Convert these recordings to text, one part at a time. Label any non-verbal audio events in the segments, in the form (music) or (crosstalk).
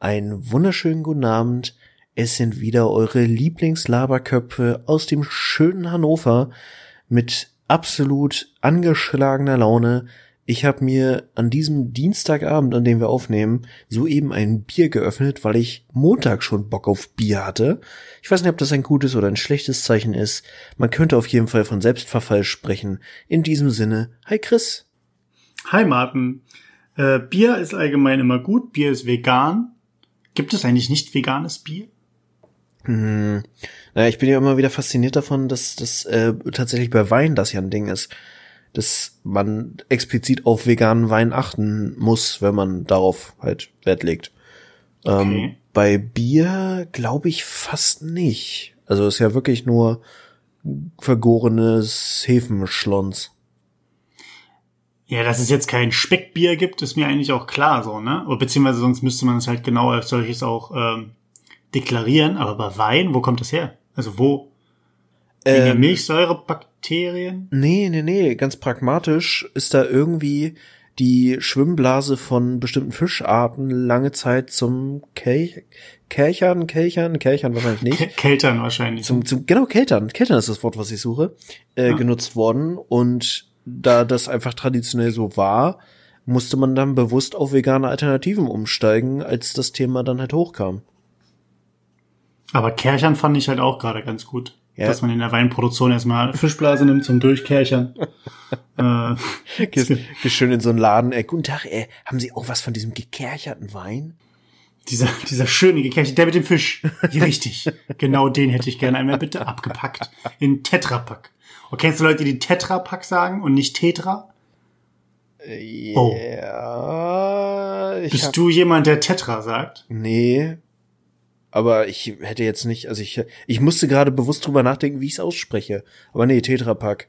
Einen wunderschönen guten Abend. Es sind wieder eure Lieblingslaberköpfe aus dem schönen Hannover mit absolut angeschlagener Laune. Ich habe mir an diesem Dienstagabend, an dem wir aufnehmen, soeben ein Bier geöffnet, weil ich Montag schon Bock auf Bier hatte. Ich weiß nicht, ob das ein gutes oder ein schlechtes Zeichen ist. Man könnte auf jeden Fall von Selbstverfall sprechen. In diesem Sinne, hi Chris. Hi Martin. Äh, Bier ist allgemein immer gut. Bier ist vegan. Gibt es eigentlich nicht veganes Bier? Hm, naja, ich bin ja immer wieder fasziniert davon, dass das äh, tatsächlich bei Wein das ja ein Ding ist dass man explizit auf veganen Wein achten muss, wenn man darauf halt Wert legt. Ähm, okay. Ähm, bei Bier glaube ich fast nicht. Also ist ja wirklich nur vergorenes Hefenschlons. Ja, dass es jetzt kein Speckbier gibt, ist mir eigentlich auch klar so, ne? Oder beziehungsweise sonst müsste man es halt genau als solches auch ähm, deklarieren. Aber bei Wein, wo kommt das her? Also wo? Ähm, Milchsäurebakterien? Nee, nee, nee. Ganz pragmatisch ist da irgendwie die Schwimmblase von bestimmten Fischarten lange Zeit zum Kelch Kelchern, Kelchern, Kelchern wahrscheinlich nicht. Keltern wahrscheinlich. Zum, zum, genau, Keltern. Keltern ist das Wort, was ich suche, äh, ja. genutzt worden. Und da das einfach traditionell so war, musste man dann bewusst auf vegane Alternativen umsteigen, als das Thema dann halt hochkam. Aber Kerchern fand ich halt auch gerade ganz gut. Ja. Dass man in der Weinproduktion erstmal Fischblase nimmt zum Durchkerchern. (laughs) äh, Gehst, schön in so einen Laden, ey, guten Tag, ey, haben Sie auch was von diesem gekercherten Wein? Dieser, dieser schöne gekercherte, der mit dem Fisch. Ja, richtig. (laughs) genau den hätte ich gerne einmal bitte abgepackt. In Tetrapack. Und kennst du Leute, die Tetrapack sagen und nicht Tetra? Oh. Ja, Bist hab... du jemand, der Tetra sagt? Nee, aber ich hätte jetzt nicht, also ich, ich musste gerade bewusst drüber nachdenken, wie ich es ausspreche. Aber nee, Tetrapack.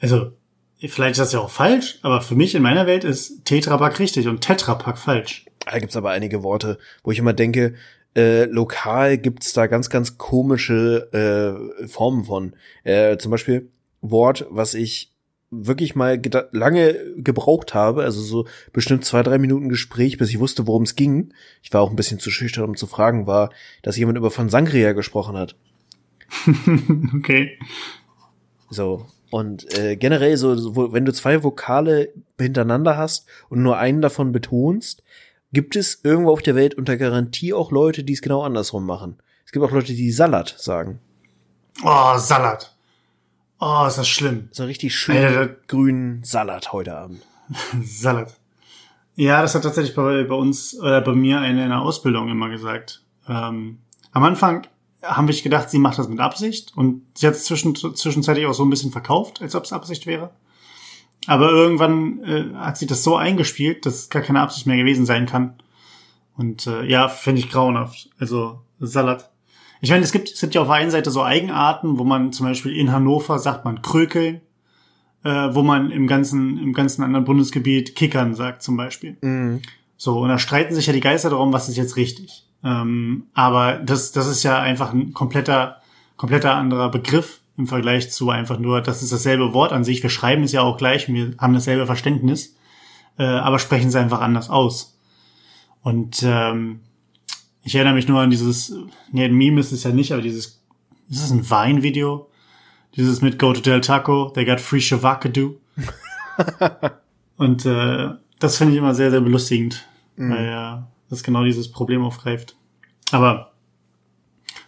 Also, vielleicht ist das ja auch falsch, aber für mich in meiner Welt ist Tetrapack richtig und Tetrapack falsch. Da gibt's aber einige Worte, wo ich immer denke, äh, lokal gibt's da ganz, ganz komische äh, Formen von. Äh, zum Beispiel Wort, was ich wirklich mal lange gebraucht habe, also so bestimmt zwei, drei Minuten Gespräch, bis ich wusste, worum es ging. Ich war auch ein bisschen zu schüchtern, um zu fragen, war, dass jemand über von Sangria gesprochen hat. (laughs) okay. So. Und äh, generell so, wo, wenn du zwei Vokale hintereinander hast und nur einen davon betonst, gibt es irgendwo auf der Welt unter Garantie auch Leute, die es genau andersrum machen. Es gibt auch Leute, die Salat sagen. Oh, Salat. Oh, ist das schlimm. So richtig schön grünen Salat heute Abend. (laughs) Salat. Ja, das hat tatsächlich bei, bei uns oder bei mir eine in der Ausbildung immer gesagt. Ähm, am Anfang haben wir gedacht, sie macht das mit Absicht und sie hat es zwischen, zwischenzeitlich auch so ein bisschen verkauft, als ob es Absicht wäre. Aber irgendwann äh, hat sie das so eingespielt, dass es gar keine Absicht mehr gewesen sein kann. Und äh, ja, finde ich grauenhaft. Also Salat. Ich meine, es gibt, es gibt ja auf der einen Seite so Eigenarten, wo man zum Beispiel in Hannover sagt man Krökeln, äh, wo man im ganzen, im ganzen anderen Bundesgebiet Kickern sagt zum Beispiel. Mhm. So, und da streiten sich ja die Geister darum, was ist jetzt richtig. Ähm, aber das, das ist ja einfach ein kompletter, kompletter anderer Begriff im Vergleich zu einfach nur, das ist dasselbe Wort an sich. Wir schreiben es ja auch gleich, wir haben dasselbe Verständnis, äh, aber sprechen es einfach anders aus. Und ähm, ich erinnere mich nur an dieses, nee, ein Meme ist es ja nicht, aber dieses, ist es ein Wein-Video? Dieses mit Go to Del Taco, they got free Shavakadu. (laughs) Und äh, das finde ich immer sehr, sehr belustigend, mhm. weil ja das genau dieses Problem aufgreift. Aber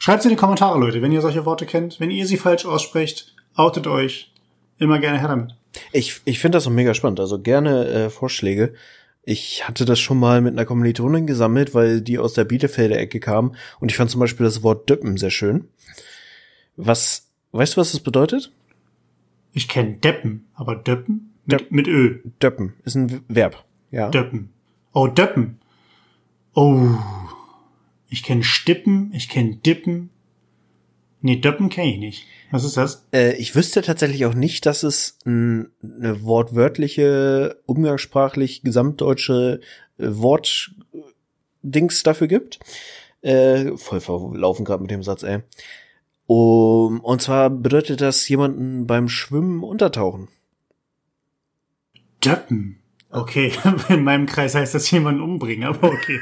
schreibt in die Kommentare, Leute, wenn ihr solche Worte kennt. Wenn ihr sie falsch aussprecht, outet euch. Immer gerne her damit. Ich, ich finde das so mega spannend. Also gerne äh, Vorschläge. Ich hatte das schon mal mit einer Kommilitonin gesammelt, weil die aus der Bielefelder Ecke kam und ich fand zum Beispiel das Wort Döppen sehr schön. Was, weißt du, was das bedeutet? Ich kenne Deppen, aber Döppen? Mit, Döp mit Ö. Döppen ist ein Verb, ja. Döppen. Oh, Döppen. Oh. Ich kenne Stippen, ich kenne Dippen. Nee, Döppen kenne ich nicht. Was ist das? Äh, ich wüsste tatsächlich auch nicht, dass es eine wortwörtliche, umgangssprachlich gesamtdeutsche äh, Wortdings dafür gibt. Äh, voll verlaufen gerade mit dem Satz, ey. Um, und zwar bedeutet das jemanden beim Schwimmen untertauchen. Döppen. Okay, (laughs) in meinem Kreis heißt das jemanden umbringen, aber okay.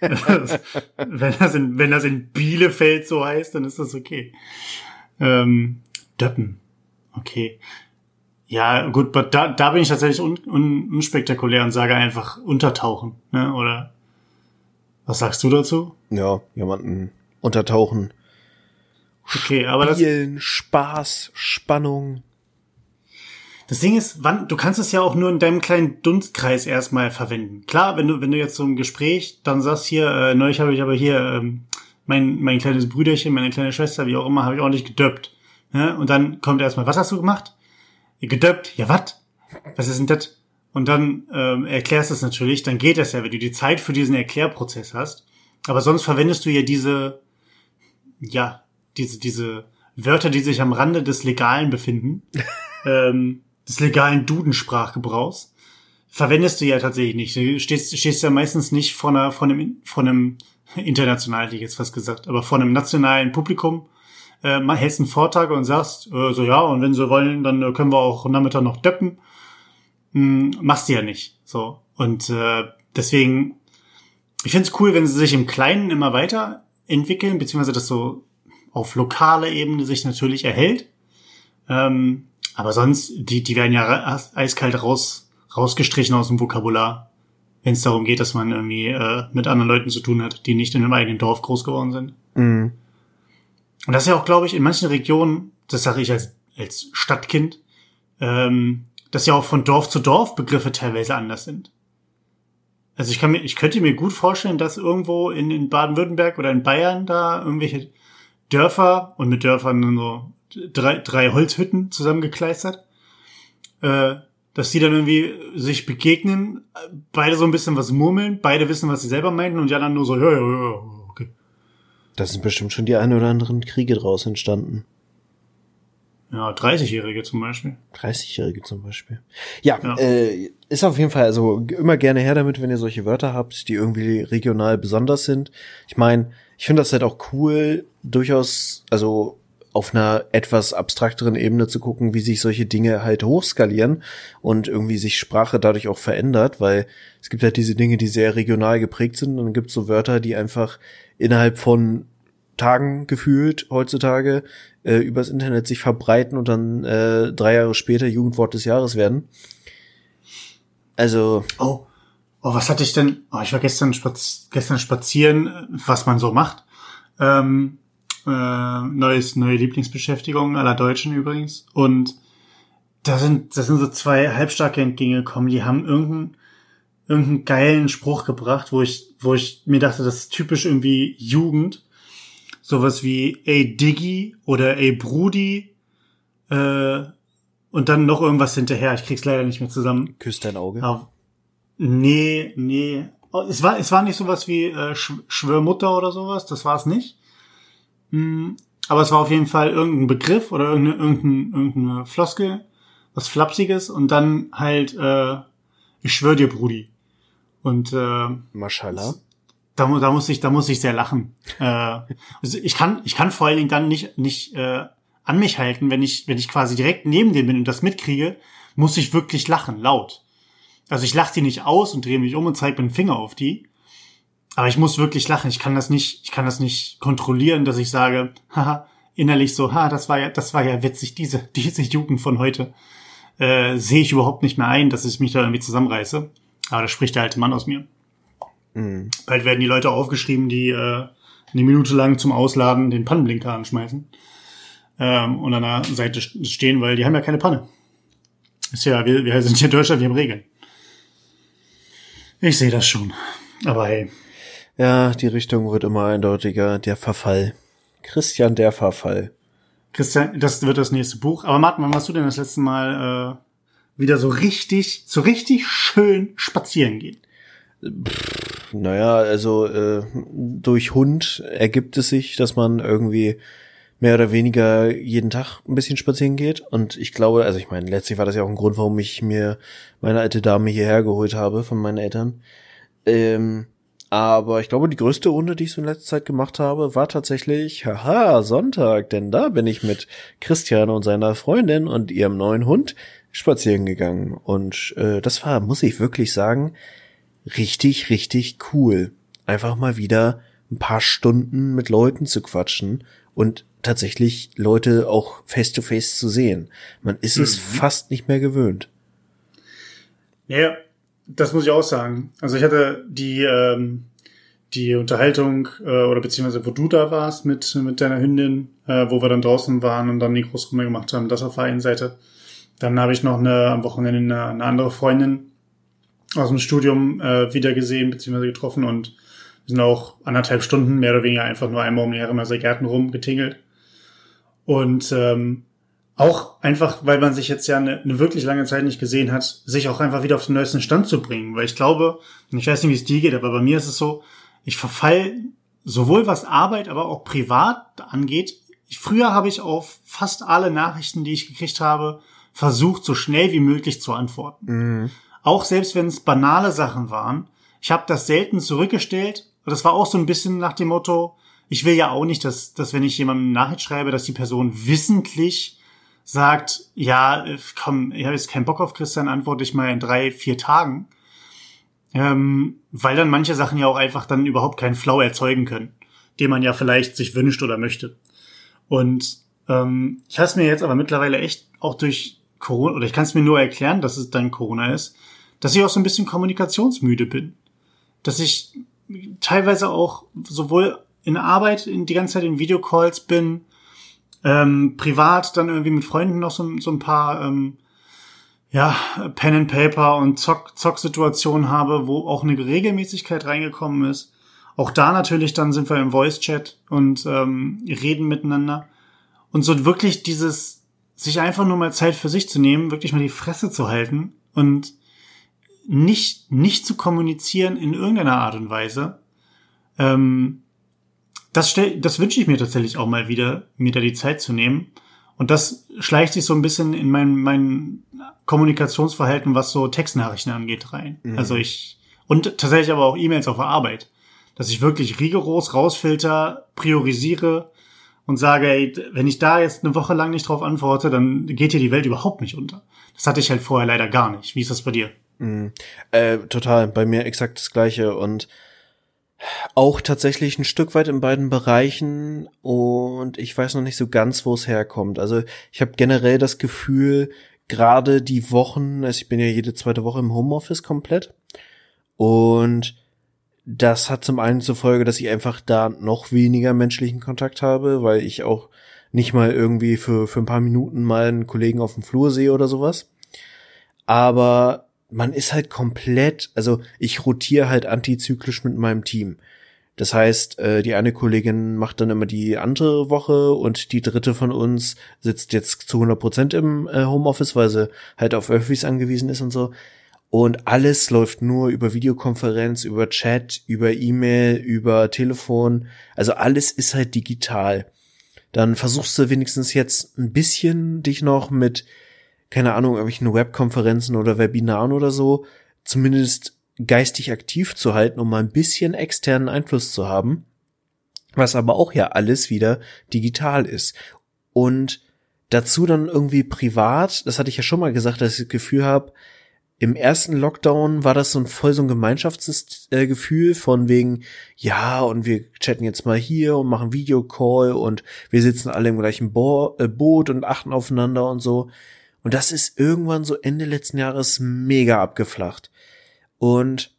(laughs) wenn, das in, wenn das in Bielefeld so heißt, dann ist das okay. Ähm, Döppen. Okay. Ja, gut, da, da bin ich tatsächlich un, un, unspektakulär und sage einfach untertauchen, ne? Oder was sagst du dazu? Ja, jemanden untertauchen. Okay, aber Spielen, das Spaß, Spannung. Das Ding ist, wann, du kannst es ja auch nur in deinem kleinen Dunstkreis erstmal verwenden. Klar, wenn du, wenn du jetzt so im Gespräch dann sagst, hier, äh, neulich habe ich aber hier ähm, mein, mein kleines Brüderchen, meine kleine Schwester, wie auch immer, habe ich ordentlich gedöppt. Ne? Und dann kommt erstmal, was hast du gemacht? Gedöppt, ja wat? Was ist denn das? Und dann ähm, erklärst du es natürlich, dann geht das ja, wenn du die Zeit für diesen Erklärprozess hast. Aber sonst verwendest du ja diese, ja, diese, diese Wörter, die sich am Rande des Legalen befinden. (laughs) ähm, des legalen Dudensprachgebrauchs, verwendest du ja tatsächlich nicht. Du stehst, stehst ja meistens nicht vor einer, von einem, von einem, international hätte ich jetzt fast gesagt, aber vor einem nationalen Publikum, äh, hältst einen Vortrag und sagst, äh, so ja, und wenn sie wollen, dann äh, können wir auch Nachmittag noch döppen. Hm, machst du ja nicht. So. Und äh, deswegen, ich finde es cool, wenn sie sich im Kleinen immer weiter entwickeln, beziehungsweise das so auf lokaler Ebene sich natürlich erhält. Ähm, aber sonst, die, die werden ja eiskalt raus, rausgestrichen aus dem Vokabular, wenn es darum geht, dass man irgendwie äh, mit anderen Leuten zu tun hat, die nicht in einem eigenen Dorf groß geworden sind. Mhm. Und das ist ja auch, glaube ich, in manchen Regionen, das sage ich als, als Stadtkind, ähm, dass ja auch von Dorf zu Dorf Begriffe teilweise anders sind. Also ich kann mir, ich könnte mir gut vorstellen, dass irgendwo in, in Baden-Württemberg oder in Bayern da irgendwelche Dörfer und mit Dörfern so drei, drei Holzhütten zusammengekleistert, äh, dass die dann irgendwie sich begegnen, beide so ein bisschen was murmeln, beide wissen, was sie selber meinten und die anderen nur so, ja, ja, ja, okay. Da sind bestimmt schon die ein oder anderen Kriege draus entstanden. Ja, 30-Jährige zum Beispiel. 30-Jährige zum Beispiel. Ja, ja. Äh, ist auf jeden Fall, also immer gerne her damit, wenn ihr solche Wörter habt, die irgendwie regional besonders sind. Ich meine, ich finde das halt auch cool, durchaus, also auf einer etwas abstrakteren Ebene zu gucken, wie sich solche Dinge halt hochskalieren und irgendwie sich Sprache dadurch auch verändert, weil es gibt halt diese Dinge, die sehr regional geprägt sind und dann gibt es so Wörter, die einfach innerhalb von Tagen gefühlt heutzutage äh, übers Internet sich verbreiten und dann äh, drei Jahre später Jugendwort des Jahres werden. Also. Oh, oh was hatte ich denn? Oh, ich war gestern, spaz gestern spazieren, was man so macht. Ähm, äh, neues, neue Lieblingsbeschäftigung aller Deutschen übrigens. Und da sind, das sind so zwei Halbstarke entgegengekommen, die haben irgendeinen, irgendeinen geilen Spruch gebracht, wo ich, wo ich mir dachte, das ist typisch irgendwie Jugend. Sowas wie, ey Diggi oder ey Brudi, äh, und dann noch irgendwas hinterher. Ich krieg's leider nicht mehr zusammen. Küsst dein Auge? Aber, nee, nee. Oh, es war, es war nicht sowas wie äh, Schwörmutter oder sowas, das war es nicht. Hm, aber es war auf jeden Fall irgendein Begriff oder irgendeine, irgendeine, irgendeine Floskel, was Flapsiges und dann halt, äh, ich schwör dir, Brudi. Und äh, Mashallah. Da, da muss ich, da muss ich sehr lachen. äh, also ich kann, ich kann vor allen Dingen dann nicht, nicht äh, an mich halten, wenn ich, wenn ich quasi direkt neben dem bin und das mitkriege, muss ich wirklich lachen, laut. Also ich lache die nicht aus und drehe mich um und zeige mit dem Finger auf die, aber ich muss wirklich lachen. Ich kann das nicht, ich kann das nicht kontrollieren, dass ich sage, (laughs) haha, innerlich so, ha, das war ja, das war ja witzig, diese, (laughs) diese Jugend von heute. Äh, sehe ich überhaupt nicht mehr ein, dass ich mich da irgendwie zusammenreiße. Aber da spricht der alte Mann aus mir. Mhm. Bald werden die Leute aufgeschrieben, die äh, eine Minute lang zum Ausladen den Pannenblinker anschmeißen ähm, und an der Seite stehen, weil die haben ja keine Panne. Ist ja, wir, wir sind hier Deutschland, wir haben Regeln. Ich sehe das schon. Aber hey, ja, die Richtung wird immer eindeutiger. Der Verfall. Christian, der Verfall. Christian, das wird das nächste Buch. Aber Martin, wann warst du denn das letzte Mal äh, wieder so richtig, so richtig schön spazieren gehen? Pff, naja, also äh, durch Hund ergibt es sich, dass man irgendwie mehr oder weniger jeden Tag ein bisschen spazieren geht. Und ich glaube, also ich meine, letztlich war das ja auch ein Grund, warum ich mir meine alte Dame hierher geholt habe von meinen Eltern. Ähm, aber ich glaube, die größte Runde, die ich so in letzter Zeit gemacht habe, war tatsächlich, haha, Sonntag, denn da bin ich mit Christian und seiner Freundin und ihrem neuen Hund spazieren gegangen und äh, das war, muss ich wirklich sagen, richtig, richtig cool. Einfach mal wieder ein paar Stunden mit Leuten zu quatschen und tatsächlich Leute auch face to face zu sehen. Man ist mhm. es fast nicht mehr gewöhnt. Ja, das muss ich auch sagen. Also ich hatte die ähm, die Unterhaltung äh, oder beziehungsweise wo du da warst mit mit deiner Hündin, äh, wo wir dann draußen waren und dann die Großrunde gemacht haben, das auf der einen Seite. Dann habe ich noch eine am Wochenende eine, eine andere Freundin aus dem Studium äh, wieder gesehen beziehungsweise getroffen und wir sind auch anderthalb Stunden mehr oder weniger einfach nur einmal um die Herrenhäuser Gärten rumgetingelt. Und ähm, auch einfach, weil man sich jetzt ja eine, eine wirklich lange Zeit nicht gesehen hat, sich auch einfach wieder auf den neuesten Stand zu bringen. Weil ich glaube, ich weiß nicht, wie es dir geht, aber bei mir ist es so, ich verfall sowohl was Arbeit, aber auch privat angeht. Ich, früher habe ich auf fast alle Nachrichten, die ich gekriegt habe, versucht, so schnell wie möglich zu antworten. Mhm. Auch selbst wenn es banale Sachen waren. Ich habe das selten zurückgestellt. Das war auch so ein bisschen nach dem Motto, ich will ja auch nicht, dass, dass wenn ich jemandem eine Nachricht schreibe, dass die Person wissentlich sagt, ja, komm, ich habe jetzt keinen Bock auf Christian, antworte ich mal in drei, vier Tagen. Ähm, weil dann manche Sachen ja auch einfach dann überhaupt keinen Flow erzeugen können, den man ja vielleicht sich wünscht oder möchte. Und ähm, ich habe es mir jetzt aber mittlerweile echt auch durch Corona, oder ich kann es mir nur erklären, dass es dann Corona ist, dass ich auch so ein bisschen kommunikationsmüde bin. Dass ich teilweise auch sowohl in Arbeit in die ganze Zeit in Videocalls bin, ähm, privat dann irgendwie mit Freunden noch so, so ein paar ähm, ja, Pen and Paper und Zock, Zock-Situationen habe, wo auch eine Regelmäßigkeit reingekommen ist. Auch da natürlich dann sind wir im Voice-Chat und ähm, reden miteinander. Und so wirklich dieses, sich einfach nur mal Zeit für sich zu nehmen, wirklich mal die Fresse zu halten und nicht, nicht zu kommunizieren in irgendeiner Art und Weise. Ähm, das, stell, das wünsche ich mir tatsächlich auch mal wieder, mir da die Zeit zu nehmen. Und das schleicht sich so ein bisschen in mein, mein Kommunikationsverhalten, was so Textnachrichten angeht, rein. Mhm. Also ich, und tatsächlich aber auch E-Mails auf der Arbeit. Dass ich wirklich rigoros rausfilter, priorisiere und sage, ey, wenn ich da jetzt eine Woche lang nicht drauf antworte, dann geht hier die Welt überhaupt nicht unter. Das hatte ich halt vorher leider gar nicht. Wie ist das bei dir? Mhm. Äh, total, bei mir exakt das gleiche und auch tatsächlich ein Stück weit in beiden Bereichen und ich weiß noch nicht so ganz, wo es herkommt. Also ich habe generell das Gefühl, gerade die Wochen, also ich bin ja jede zweite Woche im Homeoffice komplett und das hat zum einen zur Folge, dass ich einfach da noch weniger menschlichen Kontakt habe, weil ich auch nicht mal irgendwie für, für ein paar Minuten mal einen Kollegen auf dem Flur sehe oder sowas. Aber man ist halt komplett, also ich rotiere halt antizyklisch mit meinem Team. Das heißt, äh, die eine Kollegin macht dann immer die andere Woche und die dritte von uns sitzt jetzt zu 100 Prozent im äh, Homeoffice, weil sie halt auf Öffis angewiesen ist und so. Und alles läuft nur über Videokonferenz, über Chat, über E-Mail, über Telefon. Also alles ist halt digital. Dann versuchst du wenigstens jetzt ein bisschen dich noch mit keine Ahnung, irgendwelchen Webkonferenzen oder Webinaren oder so, zumindest geistig aktiv zu halten, um mal ein bisschen externen Einfluss zu haben, was aber auch ja alles wieder digital ist. Und dazu dann irgendwie privat, das hatte ich ja schon mal gesagt, dass ich das Gefühl habe, im ersten Lockdown war das so ein voll so ein Gemeinschaftsgefühl von wegen, ja, und wir chatten jetzt mal hier und machen Videocall und wir sitzen alle im gleichen Bo äh, Boot und achten aufeinander und so. Und das ist irgendwann so Ende letzten Jahres mega abgeflacht. Und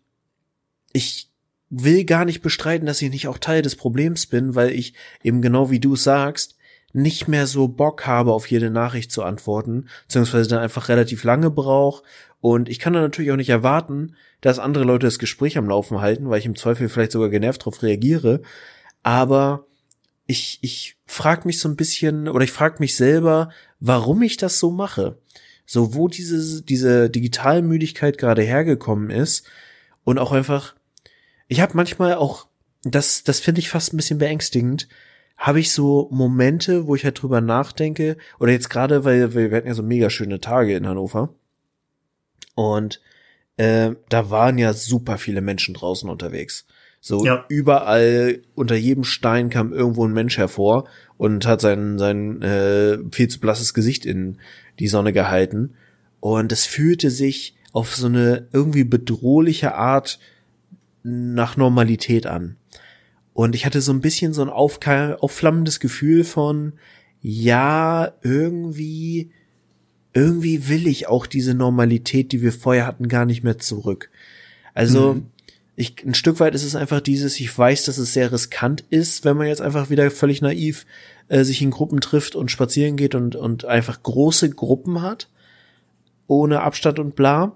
ich will gar nicht bestreiten, dass ich nicht auch Teil des Problems bin, weil ich eben genau wie du sagst, nicht mehr so Bock habe, auf jede Nachricht zu antworten, beziehungsweise dann einfach relativ lange brauche. Und ich kann dann natürlich auch nicht erwarten, dass andere Leute das Gespräch am Laufen halten, weil ich im Zweifel vielleicht sogar genervt darauf reagiere. Aber ich, ich frage mich so ein bisschen, oder ich frage mich selber, warum ich das so mache. So, wo diese, diese Digitalmüdigkeit gerade hergekommen ist und auch einfach, ich habe manchmal auch, das, das finde ich fast ein bisschen beängstigend, habe ich so Momente, wo ich halt drüber nachdenke, oder jetzt gerade, weil, weil wir hatten ja so mega schöne Tage in Hannover. Und äh, da waren ja super viele Menschen draußen unterwegs. So ja. überall unter jedem Stein kam irgendwo ein Mensch hervor und hat sein sein äh, viel zu blasses Gesicht in die Sonne gehalten. Und es fühlte sich auf so eine irgendwie bedrohliche Art nach Normalität an. Und ich hatte so ein bisschen so ein aufflammendes Gefühl von, ja, irgendwie, irgendwie will ich auch diese Normalität, die wir vorher hatten, gar nicht mehr zurück. Also, mhm. Ich, ein Stück weit ist es einfach dieses, ich weiß, dass es sehr riskant ist, wenn man jetzt einfach wieder völlig naiv äh, sich in Gruppen trifft und spazieren geht und, und einfach große Gruppen hat, ohne Abstand und bla.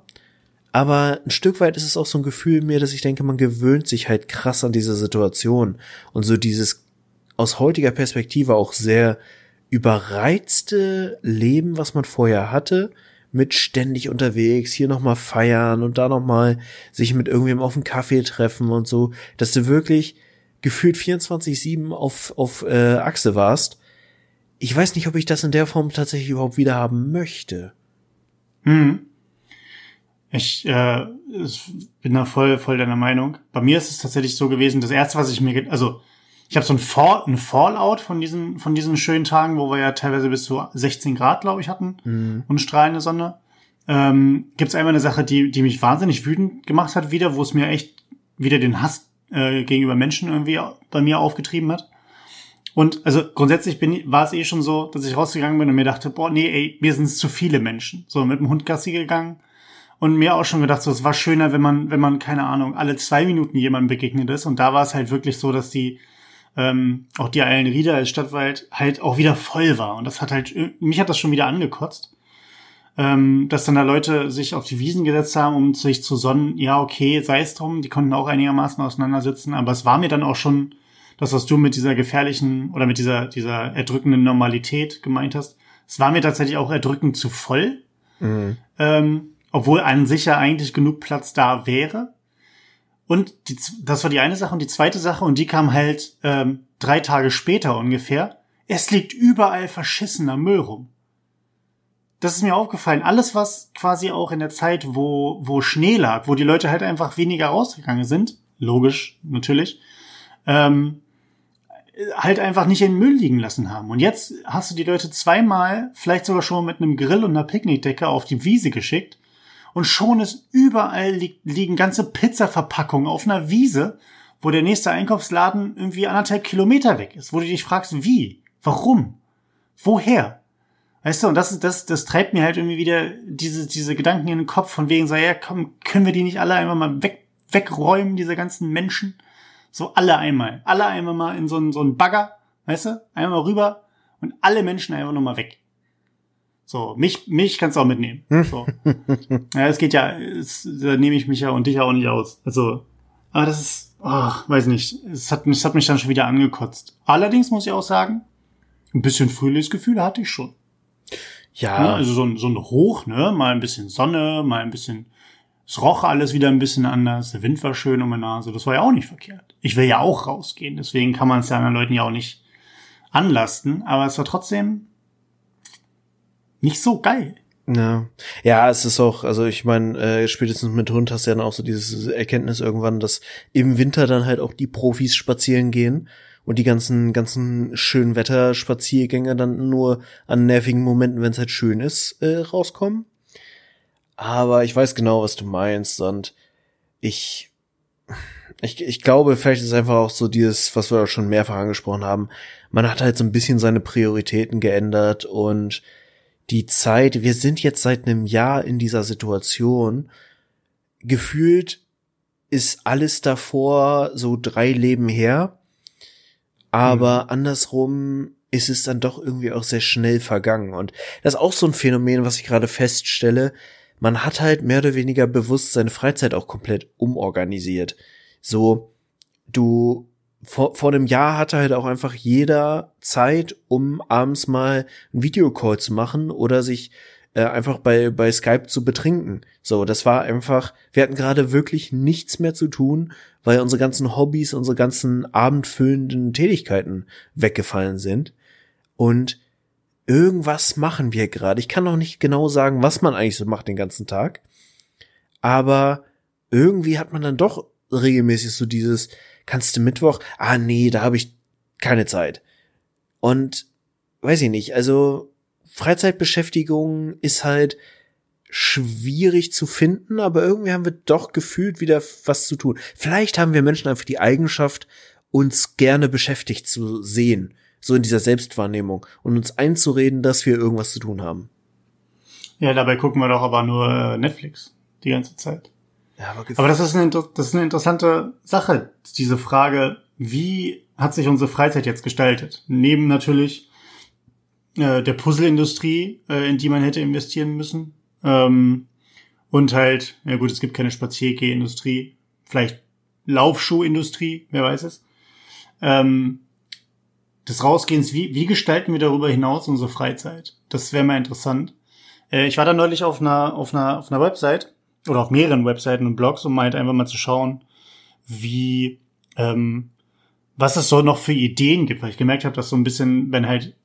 Aber ein Stück weit ist es auch so ein Gefühl mir, dass ich denke, man gewöhnt sich halt krass an diese Situation und so dieses aus heutiger Perspektive auch sehr überreizte Leben, was man vorher hatte, mit ständig unterwegs, hier nochmal feiern und da nochmal sich mit irgendwem auf einen Kaffee treffen und so, dass du wirklich gefühlt 24-7 auf, auf äh, Achse warst. Ich weiß nicht, ob ich das in der Form tatsächlich überhaupt wieder haben möchte. Hm. Ich äh, bin da voll, voll deiner Meinung. Bei mir ist es tatsächlich so gewesen, das erste, was ich mir, also ich habe so ein, Fall, ein Fallout von diesen, von diesen schönen Tagen, wo wir ja teilweise bis zu 16 Grad, glaube ich, hatten mhm. und strahlende Sonne. Ähm, Gibt es einmal eine Sache, die, die mich wahnsinnig wütend gemacht hat wieder, wo es mir echt wieder den Hass äh, gegenüber Menschen irgendwie bei mir aufgetrieben hat. Und also grundsätzlich bin, war es eh schon so, dass ich rausgegangen bin und mir dachte, boah, nee, ey, mir sind es zu viele Menschen. So mit dem Hund Gassi gegangen und mir auch schon gedacht, so, es war schöner, wenn man, wenn man, keine Ahnung, alle zwei Minuten jemandem begegnet ist. Und da war es halt wirklich so, dass die, ähm, auch die Eilenrieder als Stadtwald halt auch wieder voll war. Und das hat halt, mich hat das schon wieder angekotzt. Ähm, dass dann da Leute sich auf die Wiesen gesetzt haben, um sich zu sonnen. Ja, okay, sei es drum, die konnten auch einigermaßen auseinandersitzen. Aber es war mir dann auch schon, das, was du mit dieser gefährlichen oder mit dieser, dieser erdrückenden Normalität gemeint hast, es war mir tatsächlich auch erdrückend zu voll. Mhm. Ähm, obwohl an sich ja eigentlich genug Platz da wäre. Und die, das war die eine Sache. Und die zweite Sache, und die kam halt ähm, drei Tage später ungefähr. Es liegt überall verschissener Müll rum. Das ist mir aufgefallen. Alles, was quasi auch in der Zeit, wo, wo Schnee lag, wo die Leute halt einfach weniger rausgegangen sind, logisch, natürlich, ähm, halt einfach nicht in den Müll liegen lassen haben. Und jetzt hast du die Leute zweimal, vielleicht sogar schon mit einem Grill und einer Picknickdecke auf die Wiese geschickt und schon ist überall li liegen ganze Pizzaverpackungen auf einer Wiese, wo der nächste Einkaufsladen irgendwie anderthalb Kilometer weg ist, wo du dich fragst, wie, warum, woher? Weißt du, und das, das, das treibt mir halt irgendwie wieder diese, diese Gedanken in den Kopf von wegen so, ja, komm, können wir die nicht alle einmal mal weg, wegräumen, diese ganzen Menschen? So alle einmal. Alle einmal mal in so einen, so einen Bagger, weißt du? Einmal rüber und alle Menschen einfach nur mal weg. So, mich, mich kannst du auch mitnehmen. Hm. So. ja, es geht ja, es, da nehme ich mich ja und dich ja auch nicht aus. Also, aber das ist, oh, weiß nicht, es hat, es hat mich dann schon wieder angekotzt. Allerdings muss ich auch sagen, ein bisschen Frühlingsgefühle hatte ich schon. Ja. ja. Also so ein, so ein Hoch, ne? Mal ein bisschen Sonne, mal ein bisschen, es roch alles wieder ein bisschen anders, der Wind war schön um meine Nase, das war ja auch nicht verkehrt. Ich will ja auch rausgehen, deswegen kann man es ja anderen Leuten ja auch nicht anlasten, aber es war trotzdem nicht so geil. Ja, ja, es ist auch, also ich meine, äh, spätestens mit Hund hast du ja dann auch so dieses Erkenntnis irgendwann, dass im Winter dann halt auch die Profis spazieren gehen und die ganzen ganzen schönen Wetterspaziergänge dann nur an nervigen Momenten, wenn es halt schön ist, äh, rauskommen. Aber ich weiß genau, was du meinst und ich ich, ich glaube, vielleicht ist einfach auch so dieses, was wir auch schon mehrfach angesprochen haben. Man hat halt so ein bisschen seine Prioritäten geändert und die Zeit, wir sind jetzt seit einem Jahr in dieser Situation, gefühlt ist alles davor so drei Leben her, aber mhm. andersrum ist es dann doch irgendwie auch sehr schnell vergangen. Und das ist auch so ein Phänomen, was ich gerade feststelle. Man hat halt mehr oder weniger bewusst seine Freizeit auch komplett umorganisiert. So, du vor, vor einem Jahr hatte halt auch einfach jeder Zeit, um abends mal einen Videocall zu machen oder sich äh, einfach bei, bei Skype zu betrinken. So, das war einfach, wir hatten gerade wirklich nichts mehr zu tun, weil unsere ganzen Hobbys, unsere ganzen abendfüllenden Tätigkeiten weggefallen sind. Und irgendwas machen wir gerade. Ich kann noch nicht genau sagen, was man eigentlich so macht den ganzen Tag. Aber irgendwie hat man dann doch regelmäßig so dieses, kannst du Mittwoch? Ah, nee, da habe ich keine Zeit. Und weiß ich nicht, also Freizeitbeschäftigung ist halt schwierig zu finden, aber irgendwie haben wir doch gefühlt wieder was zu tun. Vielleicht haben wir Menschen einfach die Eigenschaft, uns gerne beschäftigt zu sehen, so in dieser Selbstwahrnehmung und uns einzureden, dass wir irgendwas zu tun haben. Ja, dabei gucken wir doch aber nur äh, Netflix die ganze Zeit. Aber, aber das ist eine, das ist eine interessante Sache, diese Frage, wie hat sich unsere Freizeit jetzt gestaltet? Neben natürlich äh, der Puzzleindustrie, äh, in die man hätte investieren müssen. Ähm, und halt, ja gut, es gibt keine Spaziergehindustrie, vielleicht Laufschuhindustrie, wer weiß es. Ähm, des Rausgehens, wie, wie gestalten wir darüber hinaus unsere Freizeit? Das wäre mal interessant. Äh, ich war da neulich auf einer, auf einer, auf einer Website oder auf mehreren Webseiten und Blogs, um halt einfach mal zu schauen, wie, ähm, was es so noch für Ideen gibt, weil ich gemerkt habe, dass so ein bisschen, wenn halt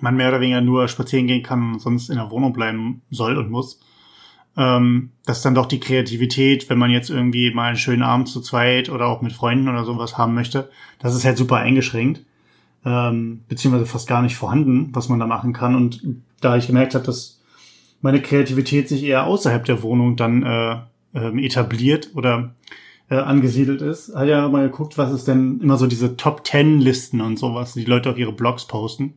man mehr oder weniger nur spazieren gehen kann und sonst in der Wohnung bleiben soll und muss, ähm, dass dann doch die Kreativität, wenn man jetzt irgendwie mal einen schönen Abend zu zweit oder auch mit Freunden oder sowas haben möchte, das ist halt super eingeschränkt, ähm, beziehungsweise fast gar nicht vorhanden, was man da machen kann. Und da ich gemerkt habe, dass meine Kreativität sich eher außerhalb der Wohnung dann äh, äh, etabliert oder äh, angesiedelt ist, hat ja mal geguckt, was ist denn immer so diese Top Ten Listen und sowas, die Leute auf ihre Blogs posten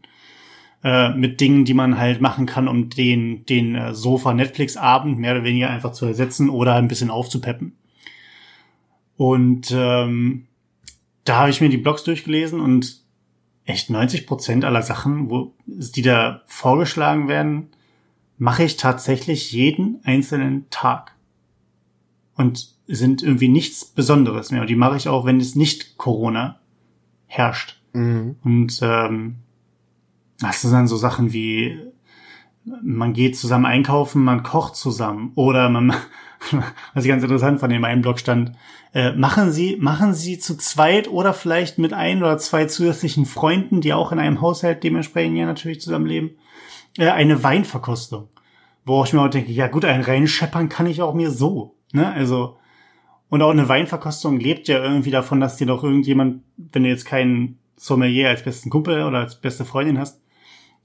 äh, mit Dingen, die man halt machen kann, um den, den äh, Sofa-Netflix-Abend mehr oder weniger einfach zu ersetzen oder ein bisschen aufzupeppen. Und ähm, da habe ich mir die Blogs durchgelesen und echt 90 Prozent aller Sachen, wo die da vorgeschlagen werden, mache ich tatsächlich jeden einzelnen Tag. Und sind irgendwie nichts Besonderes mehr. Und die mache ich auch, wenn es nicht Corona herrscht. Mhm. Und ähm, das sind dann so Sachen wie, man geht zusammen einkaufen, man kocht zusammen. Oder man, (laughs) was ich ganz interessant fand, in meinem Blog stand, äh, machen Sie, machen Sie zu zweit oder vielleicht mit ein oder zwei zusätzlichen Freunden, die auch in einem Haushalt dementsprechend ja natürlich zusammenleben, äh, eine Weinverkostung. Wo ich mir auch denke, ja gut, ein reinscheppern kann ich auch mir so. Ne? Also, und auch eine Weinverkostung lebt ja irgendwie davon, dass dir doch irgendjemand, wenn du jetzt keinen Sommelier als besten Kumpel oder als beste Freundin hast,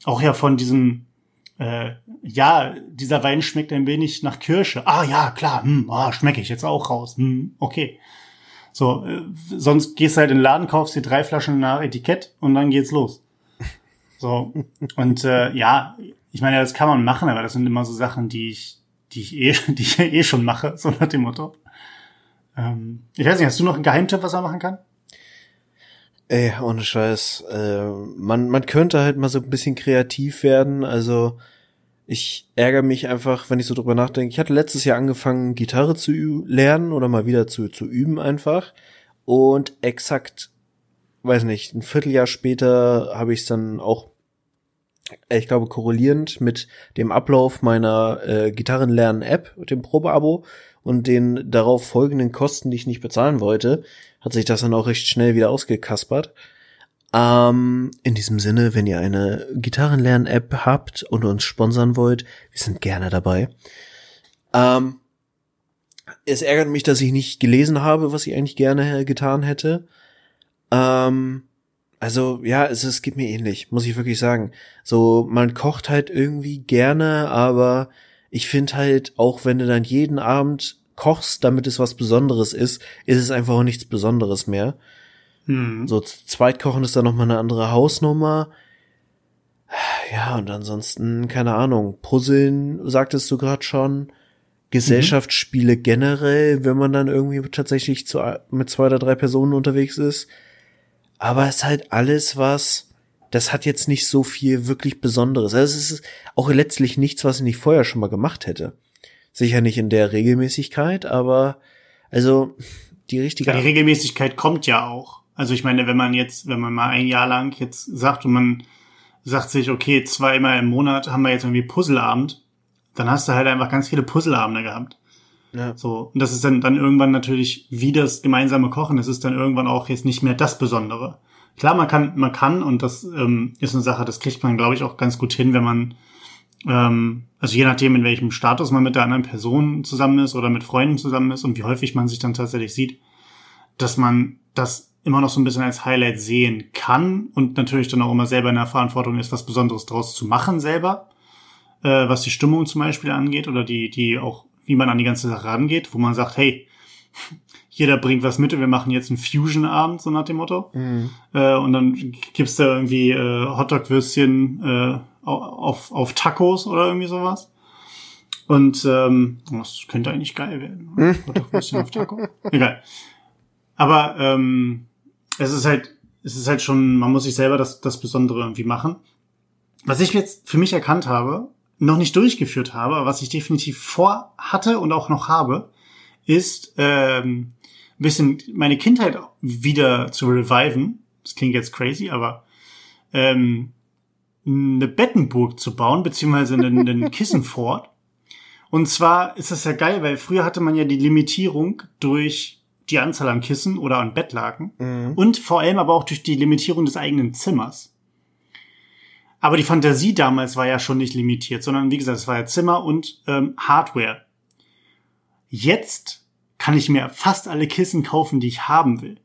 auch ja von diesem, äh, ja, dieser Wein schmeckt ein wenig nach Kirsche. Ah ja, klar, hm, ah, schmecke ich jetzt auch raus. Hm, okay. So, äh, sonst gehst du halt in den Laden, kaufst dir drei Flaschen nach Etikett und dann geht's los. So, und äh, ja, ich meine, das kann man machen, aber das sind immer so Sachen, die ich, die ich eh, (laughs) die ich eh schon mache, so nach dem Motto. Ähm, ich weiß nicht, hast du noch einen Geheimtipp, was man machen kann? Ey, ohne Scheiß. Äh, man, man könnte halt mal so ein bisschen kreativ werden. Also ich ärgere mich einfach, wenn ich so drüber nachdenke. Ich hatte letztes Jahr angefangen, Gitarre zu lernen oder mal wieder zu, zu üben einfach. Und exakt, weiß nicht, ein Vierteljahr später habe ich es dann auch, ich glaube, korrelierend mit dem Ablauf meiner äh, Gitarrenlernen-App, dem Probeabo und den darauf folgenden Kosten, die ich nicht bezahlen wollte, hat sich das dann auch recht schnell wieder ausgekaspert. Ähm, in diesem Sinne, wenn ihr eine Gitarrenlern-App habt und uns sponsern wollt, wir sind gerne dabei. Ähm, es ärgert mich, dass ich nicht gelesen habe, was ich eigentlich gerne getan hätte. Ähm, also ja, es, es geht mir ähnlich, muss ich wirklich sagen. So, man kocht halt irgendwie gerne, aber ich finde halt, auch wenn du dann jeden Abend kochst, damit es was Besonderes ist, ist es einfach auch nichts Besonderes mehr. Hm. So, Zweitkochen ist dann nochmal eine andere Hausnummer. Ja, und ansonsten, keine Ahnung, Puzzeln, sagtest du gerade schon. Gesellschaftsspiele mhm. generell, wenn man dann irgendwie tatsächlich zu, mit zwei oder drei Personen unterwegs ist. Aber es ist halt alles, was, das hat jetzt nicht so viel wirklich Besonderes. Also es ist auch letztlich nichts, was ich nicht vorher schon mal gemacht hätte. Sicher nicht in der Regelmäßigkeit, aber also die richtige. Ja, die Regelmäßigkeit kommt ja auch. Also ich meine, wenn man jetzt, wenn man mal ein Jahr lang jetzt sagt und man sagt sich, okay, zweimal im Monat haben wir jetzt irgendwie Puzzleabend, dann hast du halt einfach ganz viele Puzzleabende gehabt. Ja. So, und das ist dann, dann irgendwann natürlich wie das gemeinsame Kochen, das ist dann irgendwann auch jetzt nicht mehr das Besondere. Klar, man kann, man kann, und das ähm, ist eine Sache, das kriegt man, glaube ich, auch ganz gut hin, wenn man ähm, also je nachdem, in welchem Status man mit der anderen Person zusammen ist oder mit Freunden zusammen ist und wie häufig man sich dann tatsächlich sieht, dass man das immer noch so ein bisschen als Highlight sehen kann und natürlich dann auch immer selber in der Verantwortung ist, was Besonderes draus zu machen selber. äh, was die Stimmung zum Beispiel angeht oder die, die auch, wie man an die ganze Sache rangeht, wo man sagt, hey, jeder bringt was mit und wir machen jetzt einen Fusion-Abend, so nach dem Motto. Mhm. Äh, und dann gibt's da irgendwie äh, Hotdog-Würstchen äh, auf, auf Tacos oder irgendwie sowas. Und ähm, das könnte eigentlich geil werden. Mhm. Hotdog-Würstchen auf Taco. Egal. Aber ähm, es ist halt, es ist halt schon, man muss sich selber das, das Besondere irgendwie machen. Was ich jetzt für mich erkannt habe, noch nicht durchgeführt habe, aber was ich definitiv vor hatte und auch noch habe, ist ähm, ein bisschen meine Kindheit wieder zu reviven. Das klingt jetzt crazy, aber ähm, eine Bettenburg zu bauen, beziehungsweise einen, einen (laughs) Kissenfort. Und zwar ist das ja geil, weil früher hatte man ja die Limitierung durch die Anzahl an Kissen oder an Bettlaken mhm. und vor allem aber auch durch die Limitierung des eigenen Zimmers. Aber die Fantasie damals war ja schon nicht limitiert, sondern wie gesagt, es war ja Zimmer und ähm, Hardware. Jetzt kann ich mir fast alle Kissen kaufen, die ich haben will.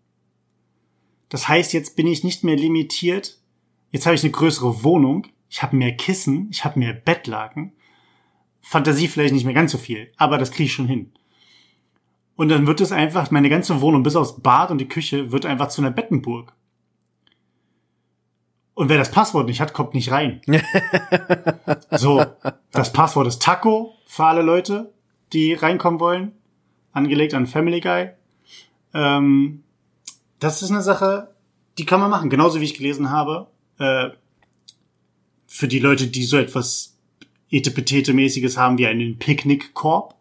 Das heißt, jetzt bin ich nicht mehr limitiert. Jetzt habe ich eine größere Wohnung, ich habe mehr Kissen, ich habe mehr Bettlaken. Fantasie vielleicht nicht mehr ganz so viel, aber das kriege ich schon hin. Und dann wird es einfach, meine ganze Wohnung bis aufs Bad und die Küche wird einfach zu einer Bettenburg. Und wer das Passwort nicht hat, kommt nicht rein. (laughs) so, das Passwort ist Taco für alle Leute die reinkommen wollen, angelegt an Family Guy. Ähm, das ist eine Sache, die kann man machen. Genauso wie ich gelesen habe, äh, für die Leute, die so etwas Etepetete-mäßiges haben wie einen Picknickkorb.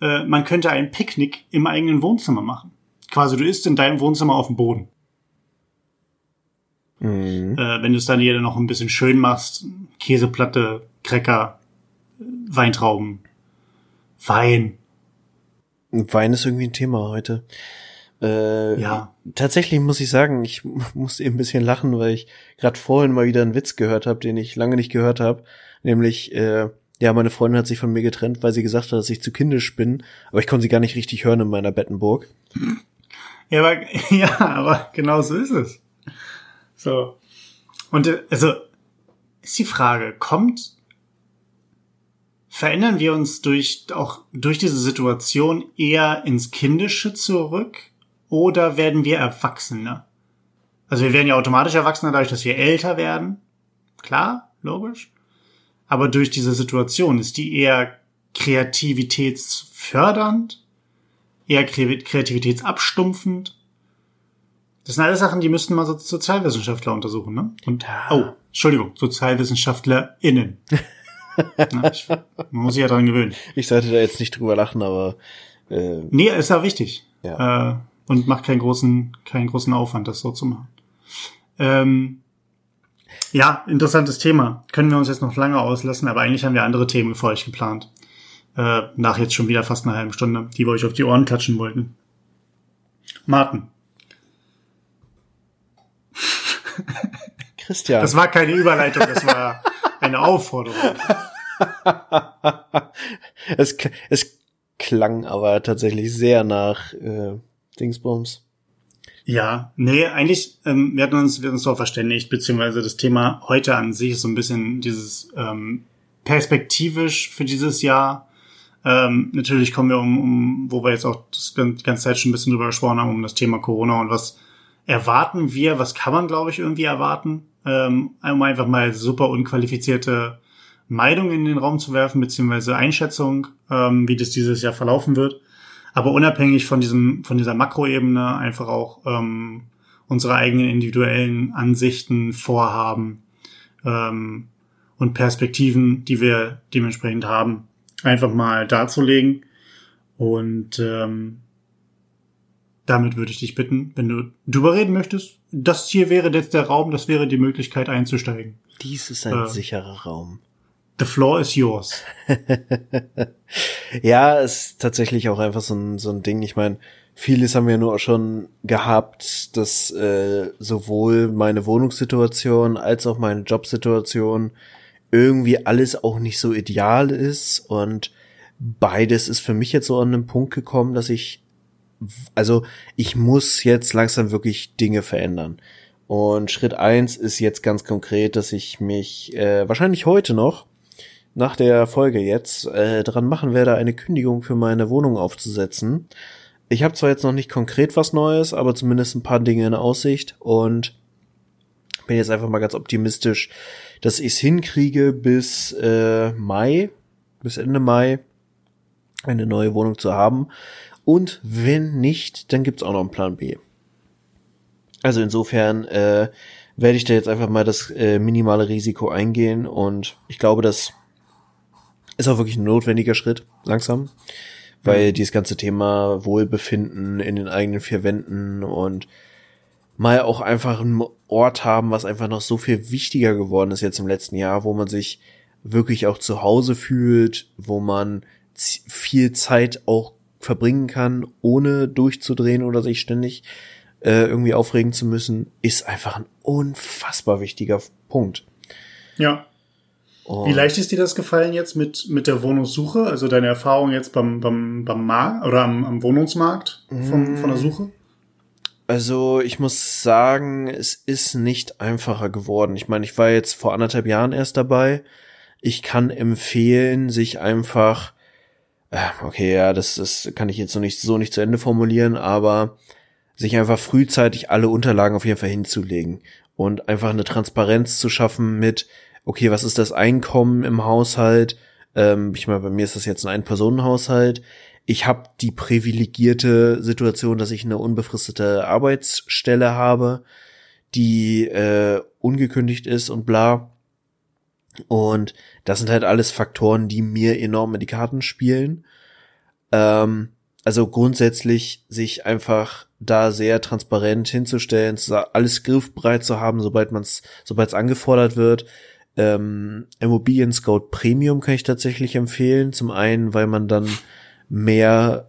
Äh, man könnte ein Picknick im eigenen Wohnzimmer machen. Quasi, du isst in deinem Wohnzimmer auf dem Boden. Mhm. Äh, wenn du es dann jeder noch ein bisschen schön machst, Käseplatte, Cracker, Weintrauben, Wein. Wein ist irgendwie ein Thema heute. Äh, ja. Tatsächlich muss ich sagen, ich (laughs) muss eben ein bisschen lachen, weil ich gerade vorhin mal wieder einen Witz gehört habe, den ich lange nicht gehört habe. Nämlich, äh, ja, meine Freundin hat sich von mir getrennt, weil sie gesagt hat, dass ich zu kindisch bin, aber ich konnte sie gar nicht richtig hören in meiner Bettenburg. Ja, aber, (laughs) ja, aber genau so ist es. So. Und äh, also ist die Frage, kommt verändern wir uns durch auch durch diese Situation eher ins Kindische zurück oder werden wir Erwachsener? Also wir werden ja automatisch Erwachsener dadurch, dass wir älter werden. Klar, logisch. Aber durch diese Situation ist die eher kreativitätsfördernd, eher kreativitätsabstumpfend. Das sind alles Sachen, die müssten mal so Sozialwissenschaftler untersuchen, ne? Und, oh, Entschuldigung, SozialwissenschaftlerInnen. (laughs) Na, ich, man muss sich ja dran gewöhnen. Ich sollte da jetzt nicht drüber lachen, aber. Äh, nee, ist ja wichtig. Ja. Äh, und macht keinen großen, keinen großen Aufwand, das so zu machen. Ähm, ja, interessantes Thema. Können wir uns jetzt noch lange auslassen, aber eigentlich haben wir andere Themen für euch geplant. Äh, nach jetzt schon wieder fast einer halben Stunde, die wir euch auf die Ohren klatschen wollten. Martin. Christian. Das war keine Überleitung, das war eine Aufforderung. (laughs) es, es klang aber tatsächlich sehr nach äh, Dingsbums. Ja, nee, eigentlich, ähm, wir hatten uns, wir hatten uns darauf verständigt, beziehungsweise das Thema heute an sich ist so ein bisschen dieses ähm, perspektivisch für dieses Jahr. Ähm, natürlich kommen wir um, um, wo wir jetzt auch das die ganze Zeit schon ein bisschen drüber gesprochen haben, um das Thema Corona und was erwarten wir, was kann man, glaube ich, irgendwie erwarten ähm, um einfach mal super unqualifizierte Meinung in den Raum zu werfen, beziehungsweise Einschätzung, ähm, wie das dieses Jahr verlaufen wird. Aber unabhängig von diesem, von dieser Makroebene einfach auch ähm, unsere eigenen individuellen Ansichten, Vorhaben ähm, und Perspektiven, die wir dementsprechend haben, einfach mal darzulegen. Und ähm, damit würde ich dich bitten, wenn du drüber reden möchtest, das hier wäre jetzt der Raum, das wäre die Möglichkeit einzusteigen. Dies ist ein äh, sicherer Raum. The floor is yours. (laughs) ja, es ist tatsächlich auch einfach so ein, so ein Ding. Ich meine, vieles haben wir nur auch schon gehabt, dass äh, sowohl meine Wohnungssituation als auch meine Jobsituation irgendwie alles auch nicht so ideal ist und beides ist für mich jetzt so an einem Punkt gekommen, dass ich also ich muss jetzt langsam wirklich Dinge verändern. Und Schritt eins ist jetzt ganz konkret, dass ich mich äh, wahrscheinlich heute noch nach der Folge jetzt äh, dran machen werde, eine Kündigung für meine Wohnung aufzusetzen. Ich habe zwar jetzt noch nicht konkret was Neues, aber zumindest ein paar Dinge in Aussicht und bin jetzt einfach mal ganz optimistisch, dass ich es hinkriege bis äh, Mai, bis Ende Mai eine neue Wohnung zu haben. Und wenn nicht, dann gibt's auch noch einen Plan B. Also insofern äh, werde ich da jetzt einfach mal das äh, minimale Risiko eingehen und ich glaube, das ist auch wirklich ein notwendiger Schritt, langsam, weil mhm. dieses ganze Thema Wohlbefinden in den eigenen vier Wänden und mal auch einfach einen Ort haben, was einfach noch so viel wichtiger geworden ist jetzt im letzten Jahr, wo man sich wirklich auch zu Hause fühlt, wo man viel Zeit auch verbringen kann, ohne durchzudrehen oder sich ständig äh, irgendwie aufregen zu müssen, ist einfach ein unfassbar wichtiger Punkt. Ja. Und Wie leicht ist dir das gefallen jetzt mit, mit der Wohnungssuche? Also deine Erfahrung jetzt beim, beim, beim Markt oder am, am Wohnungsmarkt von, von der Suche? Also ich muss sagen, es ist nicht einfacher geworden. Ich meine, ich war jetzt vor anderthalb Jahren erst dabei. Ich kann empfehlen, sich einfach, okay, ja, das, das kann ich jetzt noch nicht so nicht zu Ende formulieren, aber sich einfach frühzeitig alle Unterlagen auf jeden Fall hinzulegen und einfach eine Transparenz zu schaffen mit, okay, was ist das Einkommen im Haushalt? Ähm, ich meine, bei mir ist das jetzt ein Ein-Personen-Haushalt ich habe die privilegierte Situation, dass ich eine unbefristete Arbeitsstelle habe, die äh, ungekündigt ist und bla. Und das sind halt alles Faktoren, die mir enorm in die Karten spielen. Ähm, also grundsätzlich sich einfach da sehr transparent hinzustellen, alles griffbereit zu haben, sobald man es, sobald es angefordert wird. Ähm, Immobilien Scout Premium kann ich tatsächlich empfehlen. Zum einen, weil man dann mehr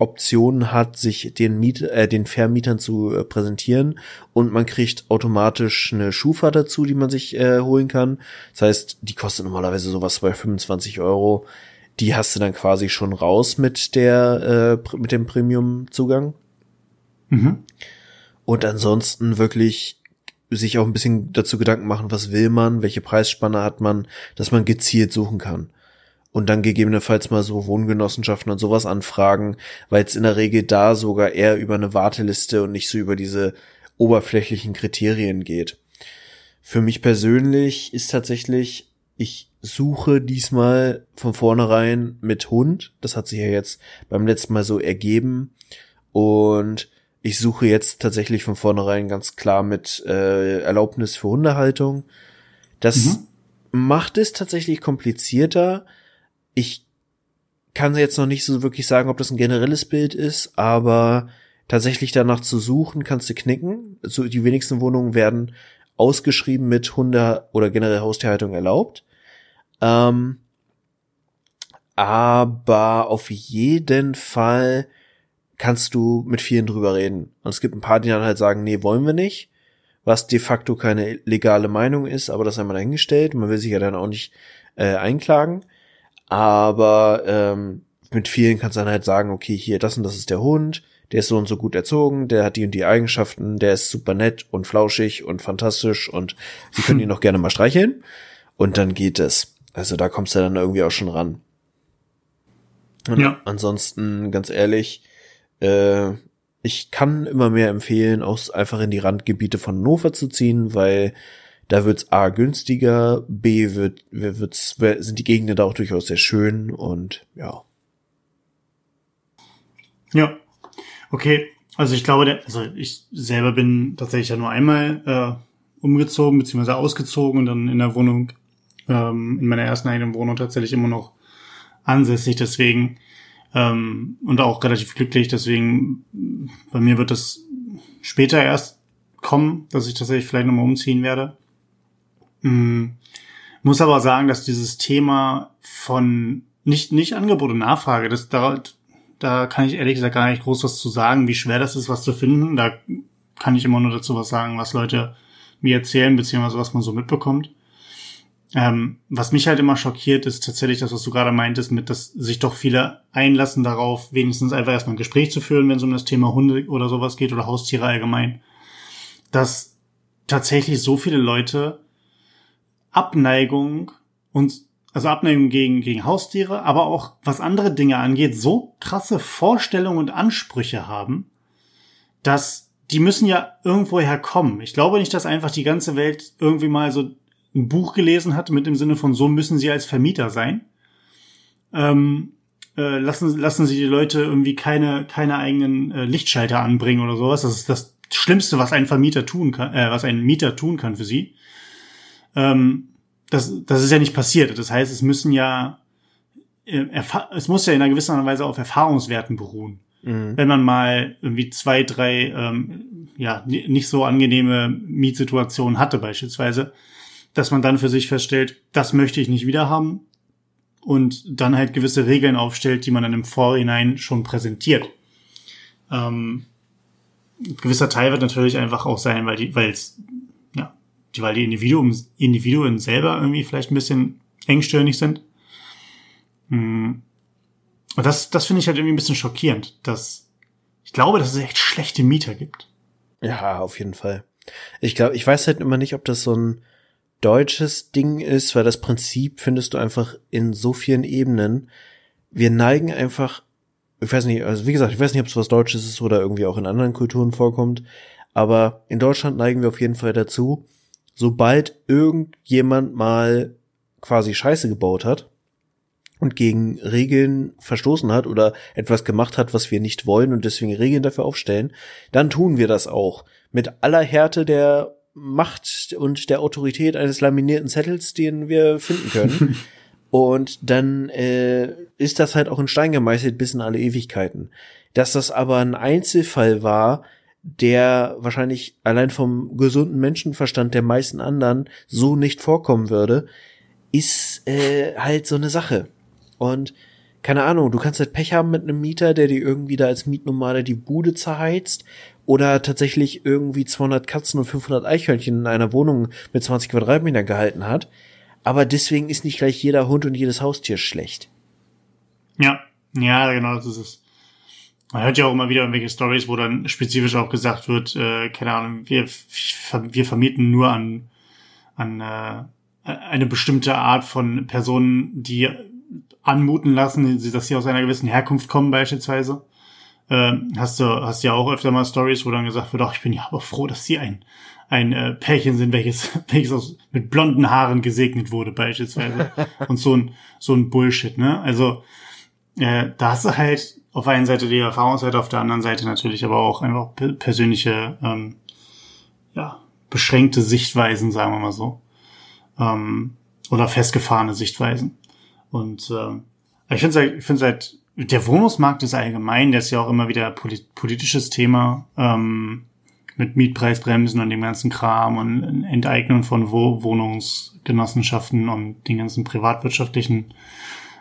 Optionen hat, sich den, Miet äh, den Vermietern zu äh, präsentieren und man kriegt automatisch eine Schufa dazu, die man sich äh, holen kann. Das heißt, die kostet normalerweise sowas bei 25 Euro. Die hast du dann quasi schon raus mit der äh, mit dem Premium-Zugang. Mhm. Und ansonsten wirklich sich auch ein bisschen dazu Gedanken machen, was will man, welche Preisspanne hat man, dass man gezielt suchen kann und dann gegebenenfalls mal so Wohngenossenschaften und sowas anfragen, weil es in der Regel da sogar eher über eine Warteliste und nicht so über diese oberflächlichen Kriterien geht. Für mich persönlich ist tatsächlich, ich suche diesmal von vornherein mit Hund. Das hat sich ja jetzt beim letzten Mal so ergeben. Und ich suche jetzt tatsächlich von vornherein ganz klar mit äh, Erlaubnis für Hundehaltung. Das mhm. macht es tatsächlich komplizierter, ich kann jetzt noch nicht so wirklich sagen, ob das ein generelles Bild ist, aber tatsächlich danach zu suchen, kannst du knicken. So, die wenigsten Wohnungen werden ausgeschrieben mit Hunde oder generell Haustierhaltung erlaubt. Ähm, aber auf jeden Fall kannst du mit vielen drüber reden. Und es gibt ein paar, die dann halt sagen, nee, wollen wir nicht, was de facto keine legale Meinung ist, aber das einmal dahingestellt. Man will sich ja dann auch nicht äh, einklagen. Aber ähm, mit vielen kannst du dann halt sagen, okay, hier, das und das ist der Hund, der ist so und so gut erzogen, der hat die und die Eigenschaften, der ist super nett und flauschig und fantastisch und sie können (laughs) ihn noch gerne mal streicheln. Und dann geht es. Also da kommst du dann irgendwie auch schon ran. Und ja. ansonsten, ganz ehrlich, äh, ich kann immer mehr empfehlen, auch einfach in die Randgebiete von Hannover zu ziehen, weil da wird's A günstiger, B wird, wird's, sind die Gegenden da auch durchaus sehr schön und ja. Ja. Okay. Also ich glaube, also ich selber bin tatsächlich ja nur einmal äh, umgezogen beziehungsweise ausgezogen und dann in der Wohnung, ähm, in meiner ersten eigenen Wohnung tatsächlich immer noch ansässig. Deswegen ähm, und auch relativ glücklich. Deswegen bei mir wird das später erst kommen, dass ich tatsächlich vielleicht nochmal umziehen werde. Mhm. Muss aber sagen, dass dieses Thema von nicht, nicht Angebot und Nachfrage, das, da, da kann ich ehrlich gesagt gar nicht groß was zu sagen, wie schwer das ist, was zu finden. Da kann ich immer nur dazu was sagen, was Leute mir erzählen, beziehungsweise was man so mitbekommt. Ähm, was mich halt immer schockiert, ist tatsächlich das, was du gerade meintest, mit, dass sich doch viele einlassen darauf, wenigstens einfach erstmal ein Gespräch zu führen, wenn es um das Thema Hunde oder sowas geht oder Haustiere allgemein. Dass tatsächlich so viele Leute Abneigung und also Abneigung gegen, gegen Haustiere, aber auch was andere Dinge angeht, so krasse Vorstellungen und Ansprüche haben, dass die müssen ja irgendwo herkommen. Ich glaube nicht, dass einfach die ganze Welt irgendwie mal so ein Buch gelesen hat mit dem Sinne von so müssen sie als Vermieter sein. Ähm, äh, lassen, lassen sie die Leute irgendwie keine, keine eigenen äh, Lichtschalter anbringen oder sowas. Das ist das Schlimmste, was ein Vermieter tun kann, äh, was ein Mieter tun kann für sie. Ähm, das, das ist ja nicht passiert. Das heißt, es müssen ja, äh, es muss ja in einer gewissen Weise auf Erfahrungswerten beruhen. Mhm. Wenn man mal irgendwie zwei, drei, ähm, ja, nicht so angenehme Mietsituationen hatte beispielsweise, dass man dann für sich feststellt, das möchte ich nicht wieder haben und dann halt gewisse Regeln aufstellt, die man dann im Vorhinein schon präsentiert. Ähm, gewisser Teil wird natürlich einfach auch sein, weil die, weil es, weil die Individuen, Individuen selber irgendwie vielleicht ein bisschen engstirnig sind. Hm. Und das, das finde ich halt irgendwie ein bisschen schockierend, dass ich glaube, dass es echt schlechte Mieter gibt. Ja, auf jeden Fall. Ich glaube, ich weiß halt immer nicht, ob das so ein deutsches Ding ist, weil das Prinzip findest du einfach in so vielen Ebenen. Wir neigen einfach, ich weiß nicht, also wie gesagt, ich weiß nicht, ob es was Deutsches ist oder irgendwie auch in anderen Kulturen vorkommt, aber in Deutschland neigen wir auf jeden Fall dazu, sobald irgendjemand mal quasi Scheiße gebaut hat und gegen Regeln verstoßen hat oder etwas gemacht hat, was wir nicht wollen und deswegen Regeln dafür aufstellen, dann tun wir das auch mit aller Härte der Macht und der Autorität eines laminierten Zettels, den wir finden können. (laughs) und dann äh, ist das halt auch in Stein gemeißelt bis in alle Ewigkeiten. Dass das aber ein Einzelfall war, der wahrscheinlich allein vom gesunden Menschenverstand der meisten anderen so nicht vorkommen würde, ist äh, halt so eine Sache. Und keine Ahnung, du kannst halt Pech haben mit einem Mieter, der dir irgendwie da als Mietnomade die Bude zerheizt oder tatsächlich irgendwie 200 Katzen und 500 Eichhörnchen in einer Wohnung mit 20 Quadratmetern gehalten hat. Aber deswegen ist nicht gleich jeder Hund und jedes Haustier schlecht. Ja, ja, genau, das ist es. Man hört ja auch immer wieder irgendwelche Stories, wo dann spezifisch auch gesagt wird, äh, keine Ahnung, wir, wir vermieten nur an, an äh, eine bestimmte Art von Personen, die anmuten lassen, dass sie aus einer gewissen Herkunft kommen beispielsweise. Äh, hast du hast ja auch öfter mal Stories, wo dann gesagt wird, ach, ich bin ja aber froh, dass sie ein ein äh, Pärchen sind, welches (laughs) welches aus, mit blonden Haaren gesegnet wurde beispielsweise (laughs) und so ein so ein Bullshit, ne? Also äh, da hast du halt auf der einen Seite die Erfahrungsseite, auf der anderen Seite natürlich aber auch einfach persönliche ähm, ja beschränkte Sichtweisen, sagen wir mal so, ähm, oder festgefahrene Sichtweisen. Und äh, ich finde halt, ich finde halt der Wohnungsmarkt ist allgemein, der ist ja auch immer wieder polit politisches Thema ähm, mit Mietpreisbremsen und dem ganzen Kram und Enteignung von Wo Wohnungsgenossenschaften und den ganzen privatwirtschaftlichen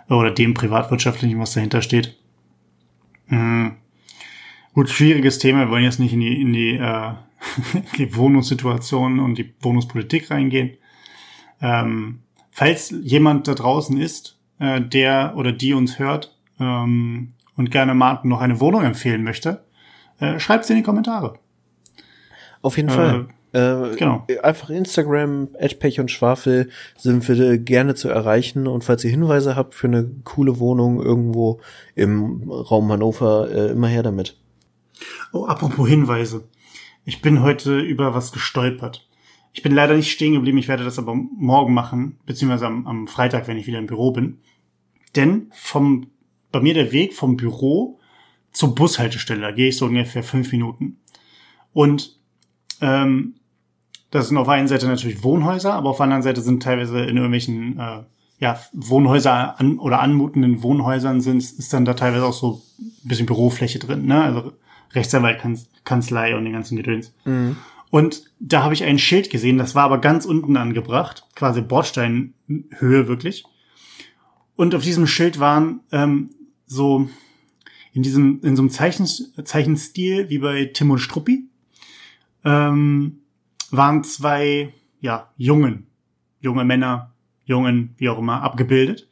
oder dem privatwirtschaftlichen, was dahinter steht. Mhm. Gut, schwieriges Thema. Wir wollen jetzt nicht in die, in die, äh, (laughs) die Wohnungssituation und die Wohnungspolitik reingehen. Ähm, falls jemand da draußen ist, äh, der oder die uns hört ähm, und gerne Martin noch eine Wohnung empfehlen möchte, äh, schreibt es in die Kommentare. Auf jeden äh, Fall. Äh, genau. Einfach Instagram, Pech und Schwafel sind wir gerne zu erreichen. Und falls ihr Hinweise habt für eine coole Wohnung irgendwo im Raum Hannover, äh, immer her damit. Oh, apropos Hinweise. Ich bin heute über was gestolpert. Ich bin leider nicht stehen geblieben, ich werde das aber morgen machen, beziehungsweise am, am Freitag, wenn ich wieder im Büro bin. Denn vom bei mir der Weg vom Büro zur Bushaltestelle. Da gehe ich so ungefähr fünf Minuten. Und ähm, das sind auf der einen Seite natürlich Wohnhäuser, aber auf der anderen Seite sind teilweise in irgendwelchen äh, ja, Wohnhäuser an, oder anmutenden Wohnhäusern sind, ist dann da teilweise auch so ein bisschen Bürofläche drin, ne? Also Rechtsanwaltkanzlei und den ganzen Gedöns. Mhm. Und da habe ich ein Schild gesehen, das war aber ganz unten angebracht, quasi Bordsteinhöhe wirklich. Und auf diesem Schild waren ähm, so in diesem, in so einem Zeichen, Zeichenstil wie bei Tim und Struppi, ähm, waren zwei, ja, Jungen, junge Männer, Jungen, wie auch immer, abgebildet.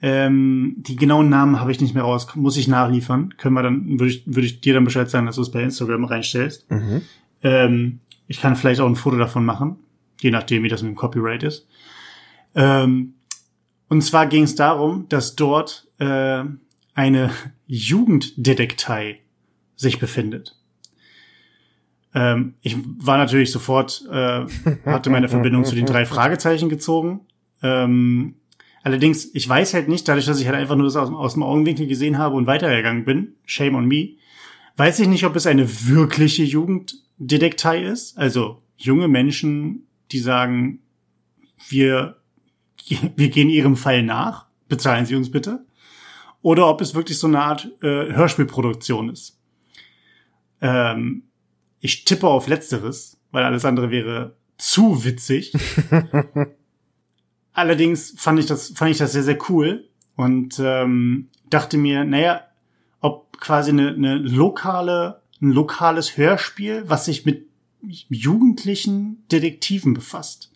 Ähm, die genauen Namen habe ich nicht mehr raus, muss ich nachliefern. Können wir dann, würde ich, würde ich dir dann Bescheid sagen, dass du es bei Instagram reinstellst. Mhm. Ähm, ich kann vielleicht auch ein Foto davon machen, je nachdem, wie das mit dem Copyright ist. Ähm, Und zwar ging es darum, dass dort äh, eine (laughs) Jugenddetektei sich befindet. Ähm, ich war natürlich sofort, äh, hatte meine Verbindung zu den drei Fragezeichen gezogen. Ähm, allerdings, ich weiß halt nicht, dadurch, dass ich halt einfach nur das aus, aus dem Augenwinkel gesehen habe und weitergegangen bin, shame on me, weiß ich nicht, ob es eine wirkliche Jugenddetektei ist. Also junge Menschen, die sagen, wir, wir gehen ihrem Fall nach, bezahlen Sie uns bitte. Oder ob es wirklich so eine Art äh, Hörspielproduktion ist. Ähm, ich tippe auf Letzteres, weil alles andere wäre zu witzig. (laughs) Allerdings fand ich das, fand ich das sehr, sehr cool und ähm, dachte mir, naja, ob quasi eine, eine lokale, ein lokales Hörspiel, was sich mit jugendlichen Detektiven befasst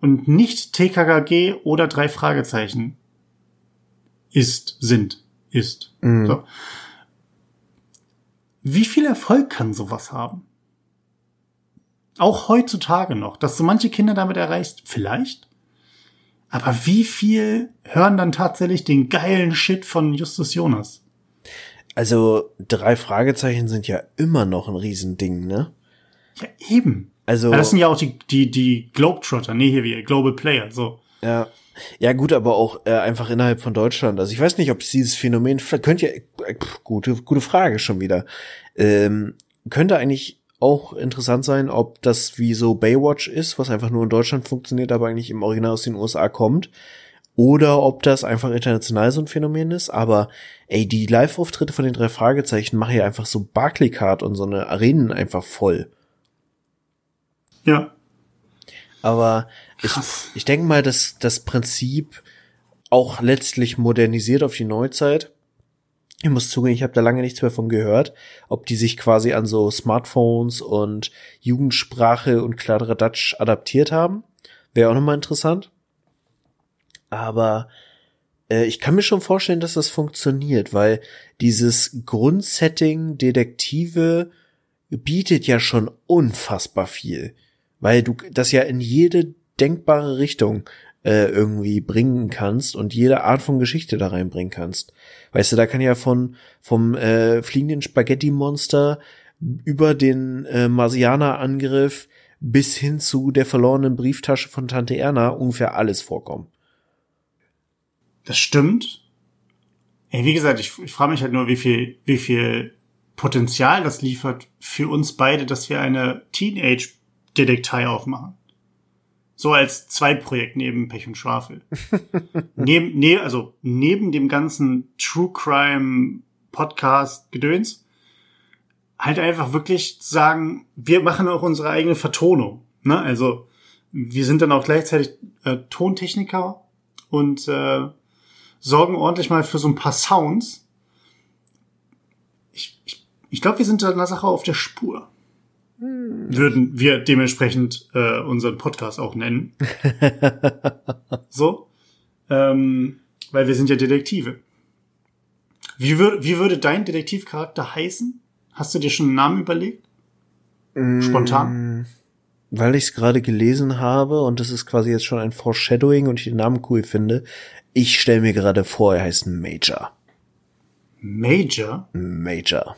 und nicht TKKG oder drei Fragezeichen ist, sind, ist. Mhm. So. Wie viel Erfolg kann sowas haben? Auch heutzutage noch, dass du manche Kinder damit erreichst, vielleicht. Aber wie viel hören dann tatsächlich den geilen Shit von Justus Jonas? Also drei Fragezeichen sind ja immer noch ein Riesending, ne? Ja, eben. Also ja, das sind ja auch die die die Globetrotter, nee hier wie Global Player, so. Ja. Ja, gut, aber auch äh, einfach innerhalb von Deutschland. Also ich weiß nicht, ob es dieses Phänomen, könnt ihr, äh, gute, gute Frage schon wieder. Ähm, könnte eigentlich auch interessant sein, ob das wie so Baywatch ist, was einfach nur in Deutschland funktioniert, aber eigentlich im Original aus den USA kommt. Oder ob das einfach international so ein Phänomen ist. Aber ey, die Live-Auftritte von den drei Fragezeichen machen ja einfach so Barclaycard und so eine Arenen einfach voll. Ja. Aber ich, ich denke mal, dass das Prinzip auch letztlich modernisiert auf die Neuzeit. Ich muss zugeben, ich habe da lange nichts mehr von gehört, ob die sich quasi an so Smartphones und Jugendsprache und Kladderadatsch adaptiert haben. Wäre auch nochmal interessant. Aber äh, ich kann mir schon vorstellen, dass das funktioniert, weil dieses Grundsetting Detektive bietet ja schon unfassbar viel. Weil du das ja in jede denkbare Richtung äh, irgendwie bringen kannst und jede Art von Geschichte da reinbringen kannst. Weißt du, da kann ja von vom äh, fliegenden Spaghetti-Monster über den äh, Marsianer-Angriff bis hin zu der verlorenen Brieftasche von Tante Erna ungefähr alles vorkommen. Das stimmt. Ey, wie gesagt, ich, ich frage mich halt nur, wie viel, wie viel Potenzial das liefert für uns beide, dass wir eine Teenage-Detektei aufmachen. So als Zweitprojekt neben Pech und Schwafel. (laughs) neben, ne, also neben dem ganzen True Crime Podcast Gedöns. Halt einfach wirklich sagen, wir machen auch unsere eigene Vertonung. Ne? Also wir sind dann auch gleichzeitig äh, Tontechniker und äh, sorgen ordentlich mal für so ein paar Sounds. Ich, ich, ich glaube, wir sind da einer Sache auf der Spur. Würden wir dementsprechend äh, unseren Podcast auch nennen. (laughs) so. Ähm, weil wir sind ja Detektive. Wie, würd, wie würde dein Detektivcharakter heißen? Hast du dir schon einen Namen überlegt? Spontan? Mm, weil ich es gerade gelesen habe und das ist quasi jetzt schon ein Foreshadowing und ich den Namen cool finde. Ich stelle mir gerade vor, er heißt Major. Major? Major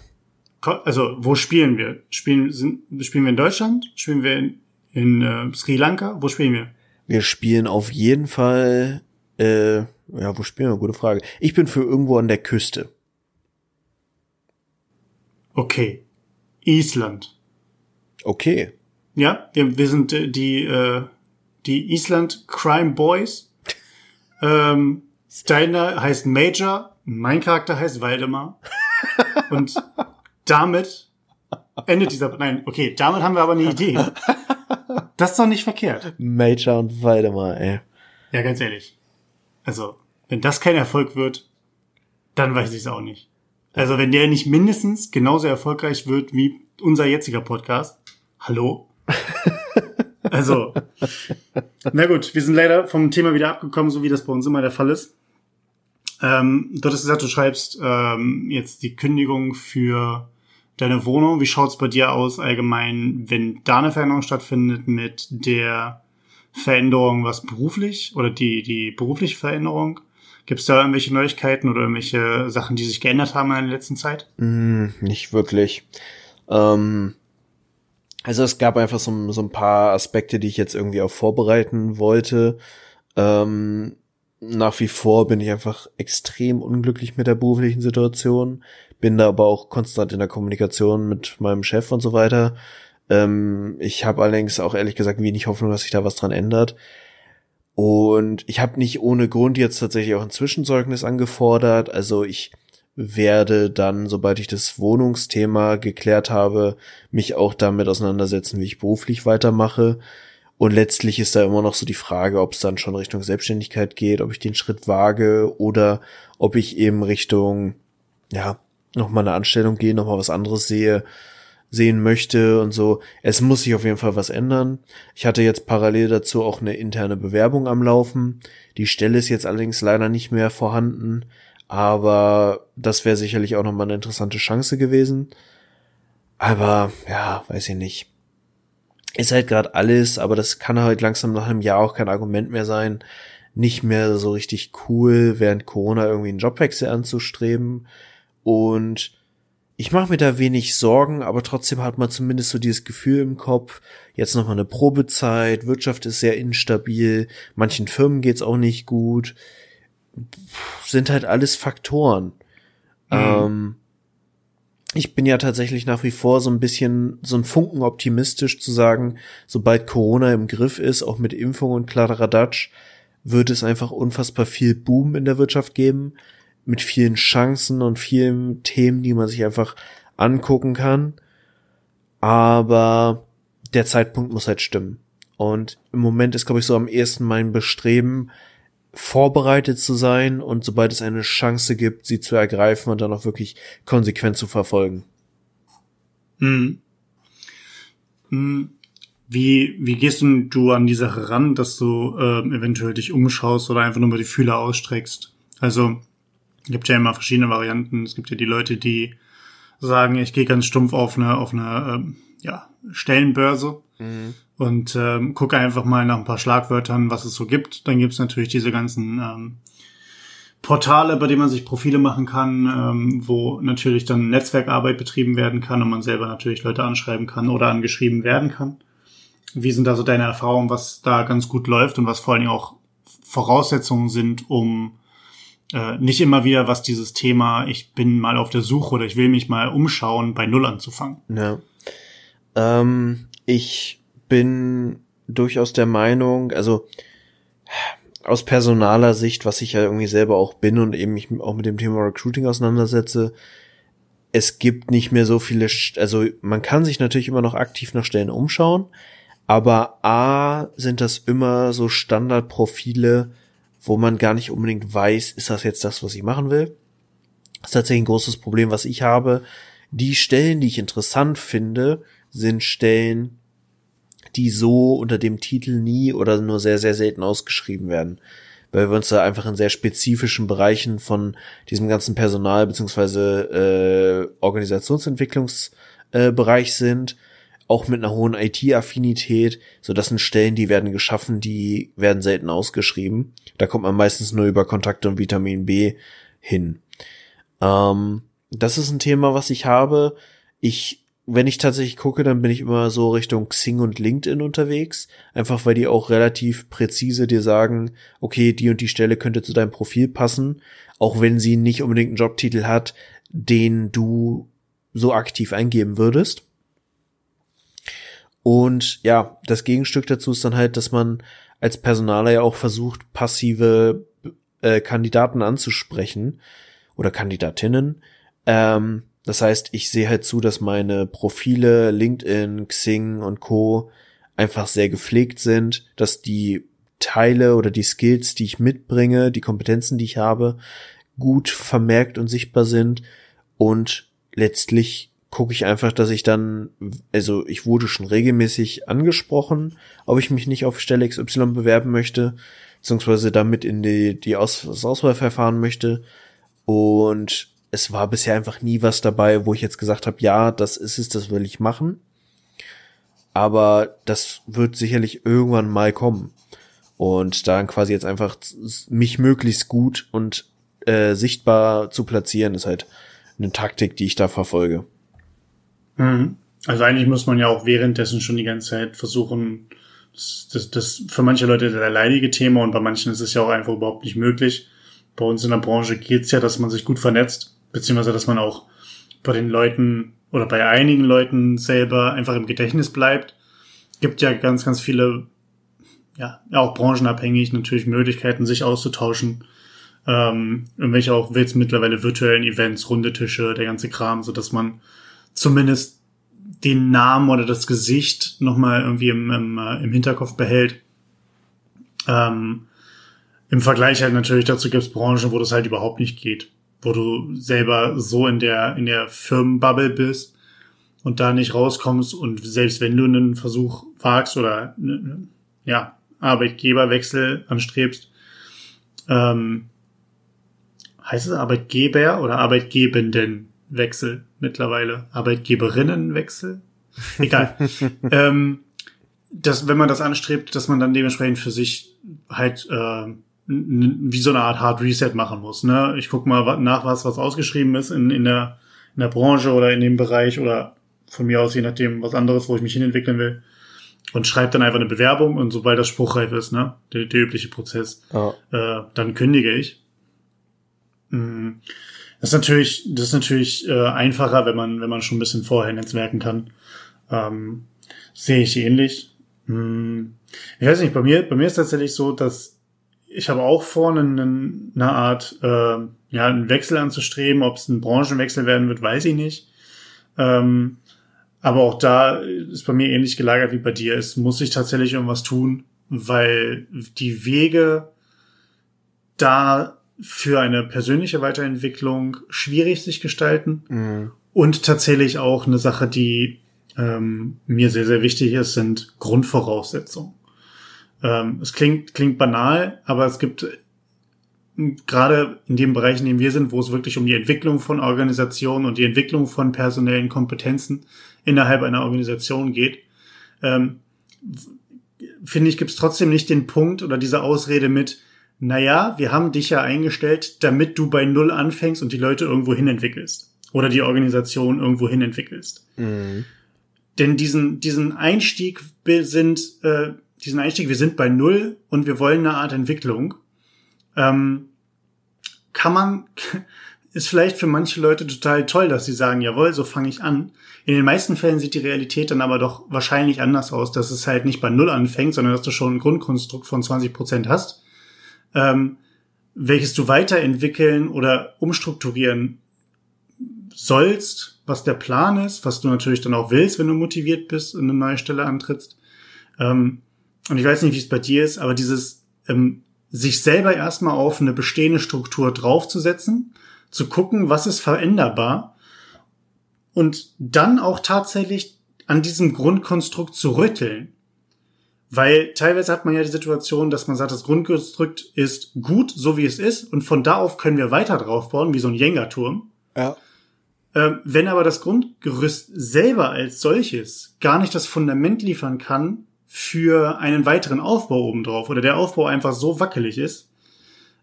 also wo spielen wir? Spielen, sind, spielen wir in Deutschland? Spielen wir in, in äh, Sri Lanka? Wo spielen wir? Wir spielen auf jeden Fall, äh, ja, wo spielen wir? Gute Frage. Ich bin für irgendwo an der Küste. Okay. Island. Okay. Ja, wir, wir sind äh, die, äh, die Island Crime Boys. (laughs) ähm, deiner heißt Major, mein Charakter heißt Waldemar. (laughs) Und damit endet dieser. Nein, okay, damit haben wir aber eine Idee. Das ist doch nicht verkehrt. Major und Waldemar, ey. Ja, ganz ehrlich. Also, wenn das kein Erfolg wird, dann weiß ich es auch nicht. Also, wenn der nicht mindestens genauso erfolgreich wird wie unser jetziger Podcast. Hallo? (laughs) Also, na gut, wir sind leider vom Thema wieder abgekommen, so wie das bei uns immer der Fall ist. Ähm, du hattest gesagt, du schreibst ähm, jetzt die Kündigung für deine Wohnung. Wie schaut's bei dir aus allgemein, wenn da eine Veränderung stattfindet mit der Veränderung, was beruflich oder die, die berufliche Veränderung? Gibt es da irgendwelche Neuigkeiten oder irgendwelche Sachen, die sich geändert haben in der letzten Zeit? Mm, nicht wirklich. Ähm, also es gab einfach so, so ein paar Aspekte, die ich jetzt irgendwie auch vorbereiten wollte. Ähm, nach wie vor bin ich einfach extrem unglücklich mit der beruflichen Situation, bin da aber auch konstant in der Kommunikation mit meinem Chef und so weiter. Ähm, ich habe allerdings auch ehrlich gesagt wenig Hoffnung, dass sich da was dran ändert. Und ich habe nicht ohne Grund jetzt tatsächlich auch ein Zwischenzeugnis angefordert. Also ich werde dann, sobald ich das Wohnungsthema geklärt habe, mich auch damit auseinandersetzen, wie ich beruflich weitermache. Und letztlich ist da immer noch so die Frage, ob es dann schon Richtung Selbstständigkeit geht, ob ich den Schritt wage oder ob ich eben Richtung, ja, nochmal eine Anstellung gehe, nochmal was anderes sehe, sehen möchte und so. Es muss sich auf jeden Fall was ändern. Ich hatte jetzt parallel dazu auch eine interne Bewerbung am Laufen. Die Stelle ist jetzt allerdings leider nicht mehr vorhanden, aber das wäre sicherlich auch nochmal eine interessante Chance gewesen. Aber ja, weiß ich nicht ist halt gerade alles, aber das kann halt langsam nach einem Jahr auch kein Argument mehr sein, nicht mehr so richtig cool, während Corona irgendwie einen Jobwechsel anzustreben. Und ich mache mir da wenig Sorgen, aber trotzdem hat man zumindest so dieses Gefühl im Kopf, jetzt noch mal eine Probezeit, Wirtschaft ist sehr instabil, manchen Firmen geht's auch nicht gut. Sind halt alles Faktoren. Mhm. Ähm, ich bin ja tatsächlich nach wie vor so ein bisschen so ein Funken optimistisch zu sagen, sobald Corona im Griff ist, auch mit Impfung und Kladderadatsch, wird es einfach unfassbar viel Boom in der Wirtschaft geben, mit vielen Chancen und vielen Themen, die man sich einfach angucken kann. Aber der Zeitpunkt muss halt stimmen. Und im Moment ist, glaube ich, so am ehesten mein Bestreben, vorbereitet zu sein und sobald es eine Chance gibt, sie zu ergreifen und dann auch wirklich konsequent zu verfolgen. Hm. Hm. Wie, wie gehst du an die Sache ran, dass du äh, eventuell dich umschaust oder einfach nur mal die Fühler ausstreckst? Also, gibt ja immer verschiedene Varianten. Es gibt ja die Leute, die sagen, ich gehe ganz stumpf auf eine, auf eine ähm, ja, Stellenbörse mhm. und ähm, gucke einfach mal nach ein paar Schlagwörtern, was es so gibt. Dann gibt's natürlich diese ganzen ähm, Portale, bei denen man sich Profile machen kann, ähm, wo natürlich dann Netzwerkarbeit betrieben werden kann und man selber natürlich Leute anschreiben kann oder angeschrieben werden kann. Wie sind da so deine Erfahrungen, was da ganz gut läuft und was vor allen Dingen auch Voraussetzungen sind, um äh, nicht immer wieder, was dieses Thema, ich bin mal auf der Suche oder ich will mich mal umschauen, bei Null anzufangen. Ja. Ähm, ich bin durchaus der Meinung, also aus personaler Sicht, was ich ja irgendwie selber auch bin und eben mich auch mit dem Thema Recruiting auseinandersetze, es gibt nicht mehr so viele, also man kann sich natürlich immer noch aktiv nach Stellen umschauen, aber A sind das immer so Standardprofile, wo man gar nicht unbedingt weiß, ist das jetzt das, was ich machen will. Das ist tatsächlich ein großes Problem, was ich habe. Die Stellen, die ich interessant finde, sind Stellen, die so unter dem Titel nie oder nur sehr, sehr selten ausgeschrieben werden. Weil wir uns da einfach in sehr spezifischen Bereichen von diesem ganzen Personal- beziehungsweise äh, Organisationsentwicklungsbereich äh, sind, auch mit einer hohen IT-Affinität, so das sind Stellen, die werden geschaffen, die werden selten ausgeschrieben. Da kommt man meistens nur über Kontakte und Vitamin B hin. Ähm, das ist ein Thema, was ich habe. Ich wenn ich tatsächlich gucke, dann bin ich immer so Richtung Xing und LinkedIn unterwegs. Einfach weil die auch relativ präzise dir sagen, okay, die und die Stelle könnte zu deinem Profil passen, auch wenn sie nicht unbedingt einen Jobtitel hat, den du so aktiv eingeben würdest. Und ja, das Gegenstück dazu ist dann halt, dass man als Personaler ja auch versucht, passive äh, Kandidaten anzusprechen oder Kandidatinnen. Ähm, das heißt, ich sehe halt zu, dass meine Profile, LinkedIn, Xing und Co. einfach sehr gepflegt sind, dass die Teile oder die Skills, die ich mitbringe, die Kompetenzen, die ich habe, gut vermerkt und sichtbar sind und letztlich gucke ich einfach, dass ich dann, also ich wurde schon regelmäßig angesprochen, ob ich mich nicht auf Stelle XY bewerben möchte, beziehungsweise damit in die, die Aus, das Auswahlverfahren möchte und es war bisher einfach nie was dabei, wo ich jetzt gesagt habe, ja, das ist es, das will ich machen. Aber das wird sicherlich irgendwann mal kommen. Und dann quasi jetzt einfach mich möglichst gut und äh, sichtbar zu platzieren, ist halt eine Taktik, die ich da verfolge. Mhm. Also eigentlich muss man ja auch währenddessen schon die ganze Zeit versuchen, das, das, das für manche Leute der leidige Thema und bei manchen ist es ja auch einfach überhaupt nicht möglich. Bei uns in der Branche geht's ja, dass man sich gut vernetzt, beziehungsweise dass man auch bei den Leuten oder bei einigen Leuten selber einfach im Gedächtnis bleibt. Gibt ja ganz, ganz viele, ja, auch branchenabhängig natürlich Möglichkeiten, sich auszutauschen. Ähm, irgendwelche auch jetzt mittlerweile virtuellen Events, runde Tische, der ganze Kram, so dass man zumindest den Namen oder das Gesicht nochmal irgendwie im, im, äh, im Hinterkopf behält. Ähm, Im Vergleich halt natürlich dazu gibt es Branchen, wo das halt überhaupt nicht geht. Wo du selber so in der, in der Firmenbubble bist und da nicht rauskommst und selbst wenn du einen Versuch wagst oder ja, Arbeitgeberwechsel anstrebst, ähm, heißt es Arbeitgeber oder Arbeitgebenden? Wechsel mittlerweile. Arbeitgeberinnenwechsel? Egal. (laughs) ähm, dass, wenn man das anstrebt, dass man dann dementsprechend für sich halt äh, wie so eine Art Hard Reset machen muss. Ne? Ich guck mal nach, was was ausgeschrieben ist in, in, der, in der Branche oder in dem Bereich oder von mir aus je nachdem was anderes, wo ich mich hinentwickeln will und schreibe dann einfach eine Bewerbung und sobald das spruchreif ist, ne, der, der übliche Prozess, oh. äh, dann kündige ich. Mhm. Das ist natürlich, das ist natürlich äh, einfacher, wenn man, wenn man schon ein bisschen vorher netzwerken kann. Ähm, sehe ich ähnlich. Hm. Ich weiß nicht, bei mir, bei mir ist tatsächlich so, dass ich habe auch vor, eine, eine Art, äh, ja, einen Wechsel anzustreben. Ob es ein Branchenwechsel werden wird, weiß ich nicht. Ähm, aber auch da ist bei mir ähnlich gelagert wie bei dir. Es muss sich tatsächlich irgendwas tun, weil die Wege da für eine persönliche Weiterentwicklung schwierig sich gestalten mhm. und tatsächlich auch eine Sache, die ähm, mir sehr, sehr wichtig ist, sind Grundvoraussetzungen. Ähm, es klingt, klingt banal, aber es gibt gerade in dem Bereich, in dem wir sind, wo es wirklich um die Entwicklung von Organisationen und die Entwicklung von personellen Kompetenzen innerhalb einer Organisation geht, ähm, finde ich, gibt es trotzdem nicht den Punkt oder diese Ausrede mit, naja, wir haben dich ja eingestellt, damit du bei Null anfängst und die Leute irgendwo hin entwickelst. Oder die Organisation irgendwo hin entwickelst. Mhm. Denn diesen, diesen Einstieg sind, äh, diesen Einstieg, wir sind bei Null und wir wollen eine Art Entwicklung, ähm, kann man, (laughs) ist vielleicht für manche Leute total toll, dass sie sagen, jawohl, so fange ich an. In den meisten Fällen sieht die Realität dann aber doch wahrscheinlich anders aus, dass es halt nicht bei Null anfängt, sondern dass du schon ein Grundkonstrukt von 20 Prozent hast ähm, welches du weiterentwickeln oder umstrukturieren sollst, was der Plan ist, was du natürlich dann auch willst, wenn du motiviert bist und eine neue Stelle antrittst. Ähm, und ich weiß nicht, wie es bei dir ist, aber dieses ähm, sich selber erstmal auf eine bestehende Struktur draufzusetzen, zu gucken, was ist veränderbar und dann auch tatsächlich an diesem Grundkonstrukt zu rütteln. Weil teilweise hat man ja die Situation, dass man sagt, das Grundkonstrukt ist gut, so wie es ist, und von da auf können wir weiter drauf bauen, wie so ein Jenga-Turm. Ja. Ähm, wenn aber das Grundgerüst selber als solches gar nicht das Fundament liefern kann für einen weiteren Aufbau obendrauf oder der Aufbau einfach so wackelig ist,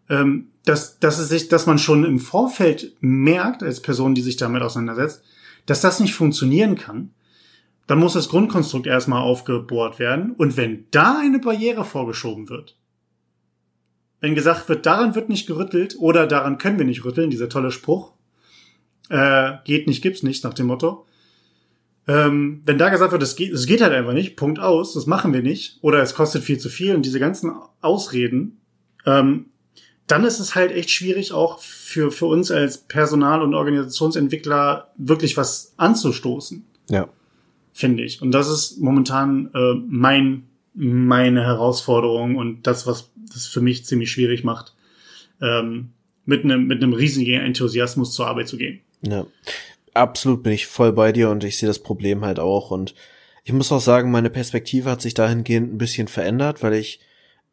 ähm, dass, dass es sich, dass man schon im Vorfeld merkt, als Person, die sich damit auseinandersetzt, dass das nicht funktionieren kann, dann muss das Grundkonstrukt erstmal aufgebohrt werden. Und wenn da eine Barriere vorgeschoben wird, wenn gesagt wird, daran wird nicht gerüttelt oder daran können wir nicht rütteln, dieser tolle Spruch, äh, geht nicht, gibt's nicht, nach dem Motto. Ähm, wenn da gesagt wird, es geht, geht halt einfach nicht, Punkt aus, das machen wir nicht, oder es kostet viel zu viel und diese ganzen Ausreden, ähm, dann ist es halt echt schwierig, auch für, für uns als Personal- und Organisationsentwickler wirklich was anzustoßen. Ja finde ich. Und das ist momentan äh, mein meine Herausforderung und das, was das für mich ziemlich schwierig macht, ähm, mit einem mit riesigen Enthusiasmus zur Arbeit zu gehen. Ja, absolut bin ich voll bei dir und ich sehe das Problem halt auch und ich muss auch sagen, meine Perspektive hat sich dahingehend ein bisschen verändert, weil ich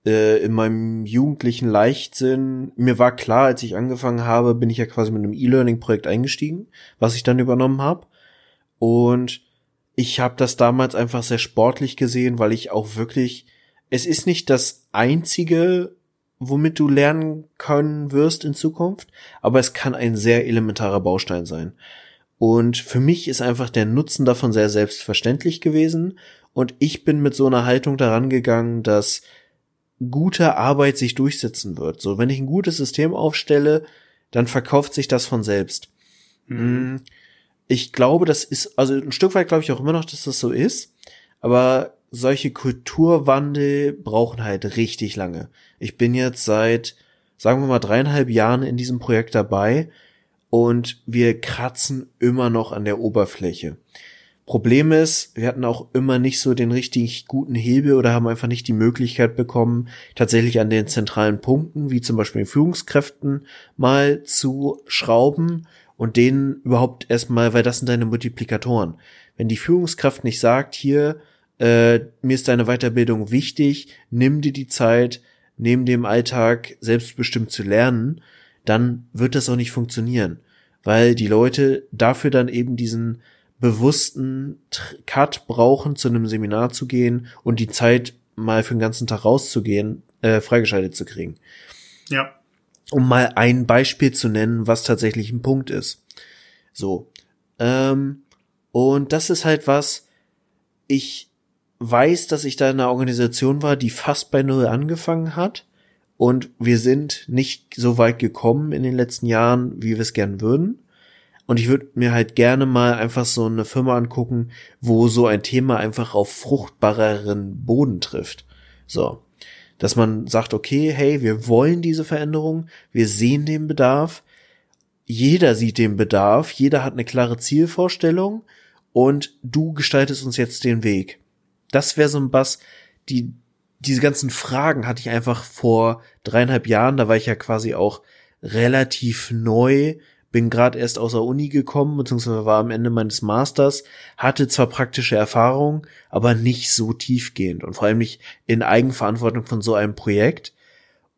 äh, in meinem jugendlichen Leichtsinn, mir war klar, als ich angefangen habe, bin ich ja quasi mit einem E-Learning-Projekt eingestiegen, was ich dann übernommen habe. Und ich habe das damals einfach sehr sportlich gesehen, weil ich auch wirklich es ist nicht das einzige, womit du lernen können wirst in Zukunft, aber es kann ein sehr elementarer Baustein sein. Und für mich ist einfach der Nutzen davon sehr selbstverständlich gewesen. Und ich bin mit so einer Haltung daran gegangen, dass gute Arbeit sich durchsetzen wird. So, wenn ich ein gutes System aufstelle, dann verkauft sich das von selbst. Mhm. Ich glaube, das ist, also ein Stück weit glaube ich auch immer noch, dass das so ist. Aber solche Kulturwandel brauchen halt richtig lange. Ich bin jetzt seit, sagen wir mal, dreieinhalb Jahren in diesem Projekt dabei und wir kratzen immer noch an der Oberfläche. Problem ist, wir hatten auch immer nicht so den richtig guten Hebel oder haben einfach nicht die Möglichkeit bekommen, tatsächlich an den zentralen Punkten, wie zum Beispiel Führungskräften, mal zu schrauben und denen überhaupt erstmal, weil das sind deine Multiplikatoren. Wenn die Führungskraft nicht sagt, hier, äh, mir ist deine Weiterbildung wichtig, nimm dir die Zeit, neben dem Alltag selbstbestimmt zu lernen, dann wird das auch nicht funktionieren, weil die Leute dafür dann eben diesen bewussten Cut brauchen, zu einem Seminar zu gehen und die Zeit mal für den ganzen Tag rauszugehen, äh, freigeschaltet zu kriegen. Ja. Um mal ein Beispiel zu nennen, was tatsächlich ein Punkt ist. So. Ähm, und das ist halt was, ich weiß, dass ich da in einer Organisation war, die fast bei Null angefangen hat. Und wir sind nicht so weit gekommen in den letzten Jahren, wie wir es gern würden. Und ich würde mir halt gerne mal einfach so eine Firma angucken, wo so ein Thema einfach auf fruchtbareren Boden trifft. So. Dass man sagt, okay, hey, wir wollen diese Veränderung, wir sehen den Bedarf, jeder sieht den Bedarf, jeder hat eine klare Zielvorstellung und du gestaltest uns jetzt den Weg. Das wäre so ein Bass, die, diese ganzen Fragen hatte ich einfach vor dreieinhalb Jahren, da war ich ja quasi auch relativ neu, bin gerade erst aus der Uni gekommen, beziehungsweise war am Ende meines Masters, hatte zwar praktische Erfahrung, aber nicht so tiefgehend und vor allem nicht in Eigenverantwortung von so einem Projekt.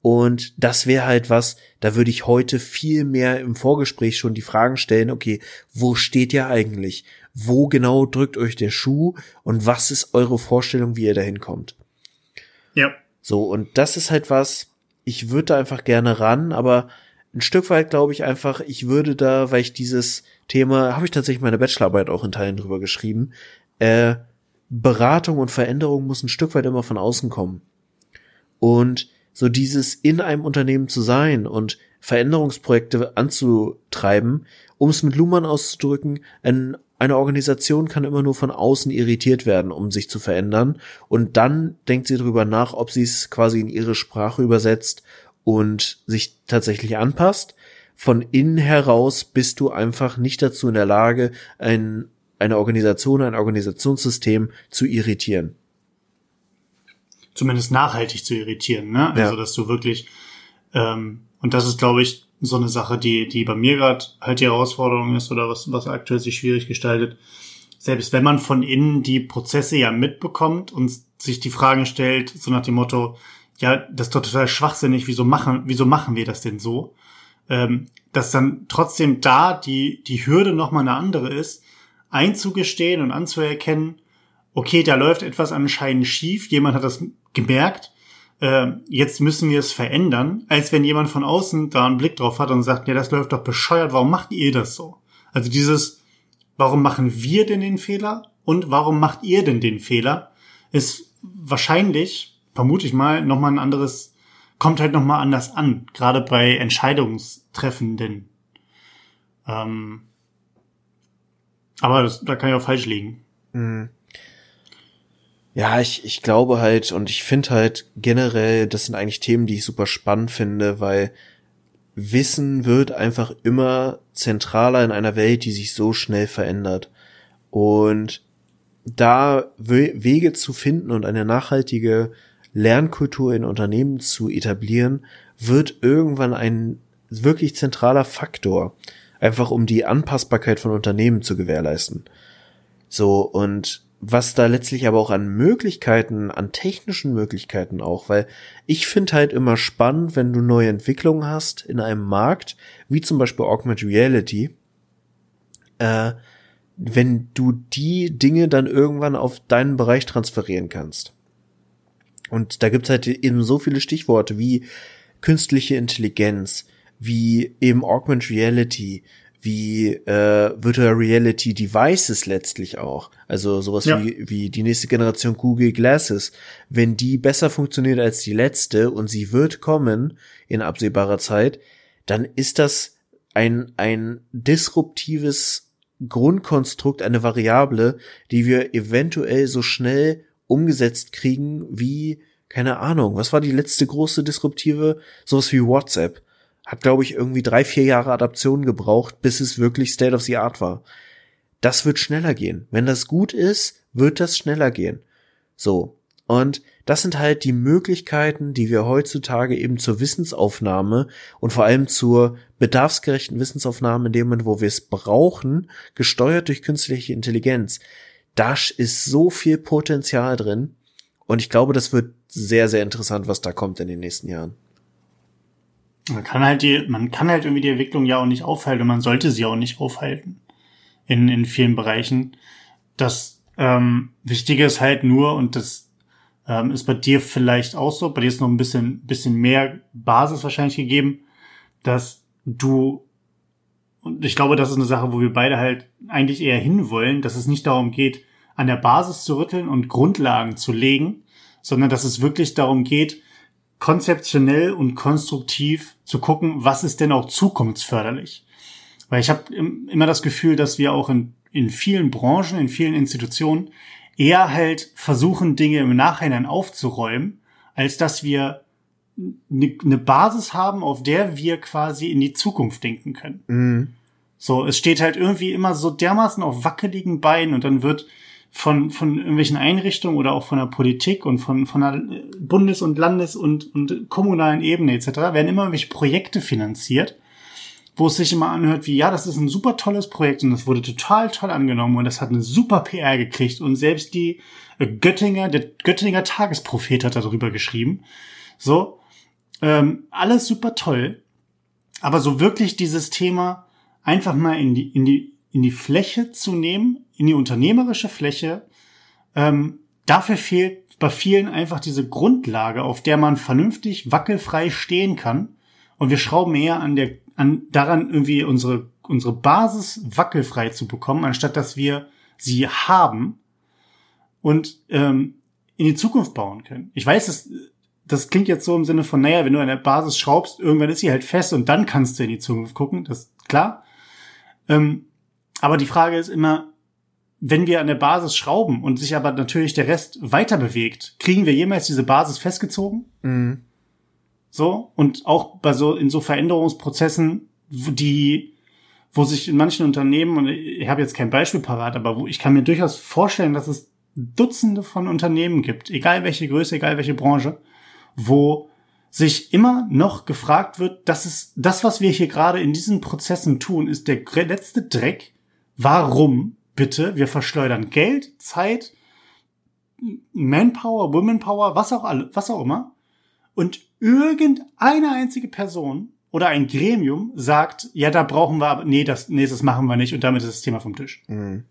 Und das wäre halt was, da würde ich heute viel mehr im Vorgespräch schon die Fragen stellen, okay, wo steht ihr eigentlich? wo genau drückt euch der Schuh und was ist eure Vorstellung, wie ihr dahin kommt. Ja. So, und das ist halt was, ich würde da einfach gerne ran, aber ein Stück weit glaube ich einfach, ich würde da, weil ich dieses Thema, habe ich tatsächlich meine Bachelorarbeit auch in Teilen drüber geschrieben, äh, Beratung und Veränderung muss ein Stück weit immer von außen kommen. Und so dieses in einem Unternehmen zu sein und Veränderungsprojekte anzutreiben, um es mit Luhmann auszudrücken, ein eine Organisation kann immer nur von außen irritiert werden, um sich zu verändern. Und dann denkt sie darüber nach, ob sie es quasi in ihre Sprache übersetzt und sich tatsächlich anpasst. Von innen heraus bist du einfach nicht dazu in der Lage, ein, eine Organisation, ein Organisationssystem zu irritieren. Zumindest nachhaltig zu irritieren, ne? Also, ja. dass du wirklich, ähm, und das ist, glaube ich, so eine Sache, die, die bei mir gerade halt die Herausforderung ist oder was, was aktuell sich schwierig gestaltet. Selbst wenn man von innen die Prozesse ja mitbekommt und sich die Fragen stellt, so nach dem Motto, ja, das ist total schwachsinnig, wieso machen, wieso machen wir das denn so? Ähm, dass dann trotzdem da die, die Hürde nochmal eine andere ist, einzugestehen und anzuerkennen, okay, da läuft etwas anscheinend schief, jemand hat das gemerkt äh, jetzt müssen wir es verändern, als wenn jemand von außen da einen Blick drauf hat und sagt, ja, das läuft doch bescheuert, warum macht ihr das so? Also dieses, warum machen wir denn den Fehler und warum macht ihr denn den Fehler, ist wahrscheinlich, vermute ich mal, nochmal ein anderes, kommt halt nochmal anders an, gerade bei Entscheidungstreffenden. Ähm, aber das, da kann ich auch falsch liegen. Mhm. Ja, ich, ich glaube halt und ich finde halt generell, das sind eigentlich Themen, die ich super spannend finde, weil Wissen wird einfach immer zentraler in einer Welt, die sich so schnell verändert. Und da Wege zu finden und eine nachhaltige Lernkultur in Unternehmen zu etablieren, wird irgendwann ein wirklich zentraler Faktor. Einfach um die Anpassbarkeit von Unternehmen zu gewährleisten. So, und was da letztlich aber auch an Möglichkeiten, an technischen Möglichkeiten auch, weil ich finde halt immer spannend, wenn du neue Entwicklungen hast in einem Markt, wie zum Beispiel Augmented Reality, äh, wenn du die Dinge dann irgendwann auf deinen Bereich transferieren kannst. Und da gibt's halt eben so viele Stichworte wie künstliche Intelligenz, wie eben Augmented Reality, wie äh, Virtual Reality Devices letztlich auch. Also sowas ja. wie, wie die nächste Generation Google Glasses. Wenn die besser funktioniert als die letzte und sie wird kommen in absehbarer Zeit, dann ist das ein, ein disruptives Grundkonstrukt, eine Variable, die wir eventuell so schnell umgesetzt kriegen wie, keine Ahnung, was war die letzte große disruptive? Sowas wie WhatsApp hat, glaube ich, irgendwie drei, vier Jahre Adaption gebraucht, bis es wirklich State of the Art war. Das wird schneller gehen. Wenn das gut ist, wird das schneller gehen. So. Und das sind halt die Möglichkeiten, die wir heutzutage eben zur Wissensaufnahme und vor allem zur bedarfsgerechten Wissensaufnahme in dem Moment, wo wir es brauchen, gesteuert durch künstliche Intelligenz. Da ist so viel Potenzial drin. Und ich glaube, das wird sehr, sehr interessant, was da kommt in den nächsten Jahren. Man kann halt die, man kann halt irgendwie die Entwicklung ja auch nicht aufhalten und man sollte sie auch nicht aufhalten. In, in vielen Bereichen. Das ähm, Wichtige ist halt nur, und das ähm, ist bei dir vielleicht auch so, bei dir ist noch ein bisschen, bisschen mehr Basis wahrscheinlich gegeben, dass du, und ich glaube, das ist eine Sache, wo wir beide halt eigentlich eher hinwollen, dass es nicht darum geht, an der Basis zu rütteln und Grundlagen zu legen, sondern dass es wirklich darum geht, konzeptionell und konstruktiv zu gucken, was ist denn auch zukunftsförderlich. Weil ich habe immer das Gefühl, dass wir auch in, in vielen Branchen, in vielen Institutionen eher halt versuchen, Dinge im Nachhinein aufzuräumen, als dass wir eine ne Basis haben, auf der wir quasi in die Zukunft denken können. Mhm. So, es steht halt irgendwie immer so dermaßen auf wackeligen Beinen und dann wird von, von irgendwelchen Einrichtungen oder auch von der Politik und von, von der Bundes- und Landes- und, und kommunalen Ebene etc. werden immer irgendwelche Projekte finanziert, wo es sich immer anhört wie, ja, das ist ein super tolles Projekt und das wurde total toll angenommen und das hat eine super PR gekriegt und selbst die Göttinger, der Göttinger Tagesprophet hat darüber geschrieben. So, ähm, alles super toll, aber so wirklich dieses Thema einfach mal in die, in die, in die Fläche zu nehmen, in die unternehmerische Fläche. Ähm, dafür fehlt bei vielen einfach diese Grundlage, auf der man vernünftig wackelfrei stehen kann. Und wir schrauben eher an der, an, daran irgendwie unsere, unsere Basis wackelfrei zu bekommen, anstatt dass wir sie haben und ähm, in die Zukunft bauen können. Ich weiß, das, das klingt jetzt so im Sinne von, naja, wenn du an der Basis schraubst, irgendwann ist sie halt fest und dann kannst du in die Zukunft gucken, das ist klar. Ähm, aber die Frage ist immer, wenn wir an der Basis schrauben und sich aber natürlich der Rest weiter bewegt, kriegen wir jemals diese Basis festgezogen? Mhm. So und auch bei so in so Veränderungsprozessen, die wo sich in manchen Unternehmen und ich habe jetzt kein Beispiel parat, aber wo ich kann mir durchaus vorstellen, dass es Dutzende von Unternehmen gibt, egal welche Größe, egal welche Branche, wo sich immer noch gefragt wird, dass es das, was wir hier gerade in diesen Prozessen tun, ist der letzte Dreck. Warum bitte, wir verschleudern Geld, Zeit, Manpower, Womanpower, was auch, alle, was auch immer. Und irgendeine einzige Person oder ein Gremium sagt, ja, da brauchen wir aber, nee, das, nee, das machen wir nicht und damit ist das Thema vom Tisch. Mhm.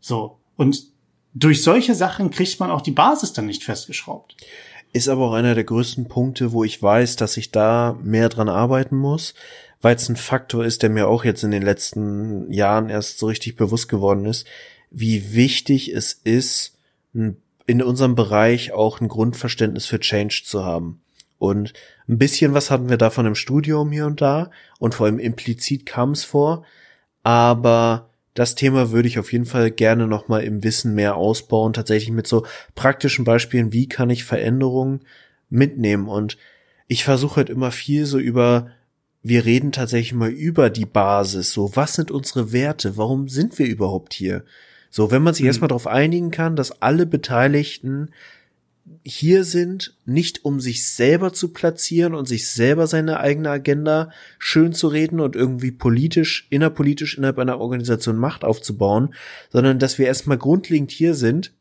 So. Und durch solche Sachen kriegt man auch die Basis dann nicht festgeschraubt. Ist aber auch einer der größten Punkte, wo ich weiß, dass ich da mehr dran arbeiten muss, weil es ein Faktor ist, der mir auch jetzt in den letzten Jahren erst so richtig bewusst geworden ist, wie wichtig es ist, in unserem Bereich auch ein Grundverständnis für Change zu haben. Und ein bisschen was hatten wir davon im Studium hier und da und vor allem implizit kam es vor, aber das Thema würde ich auf jeden Fall gerne nochmal im Wissen mehr ausbauen, tatsächlich mit so praktischen Beispielen, wie kann ich Veränderungen mitnehmen und ich versuche halt immer viel so über wir reden tatsächlich mal über die Basis. So, was sind unsere Werte? Warum sind wir überhaupt hier? So, wenn man sich mhm. erstmal darauf einigen kann, dass alle Beteiligten hier sind, nicht um sich selber zu platzieren und sich selber seine eigene Agenda schön zu reden und irgendwie politisch, innerpolitisch innerhalb einer Organisation Macht aufzubauen, sondern dass wir erstmal grundlegend hier sind,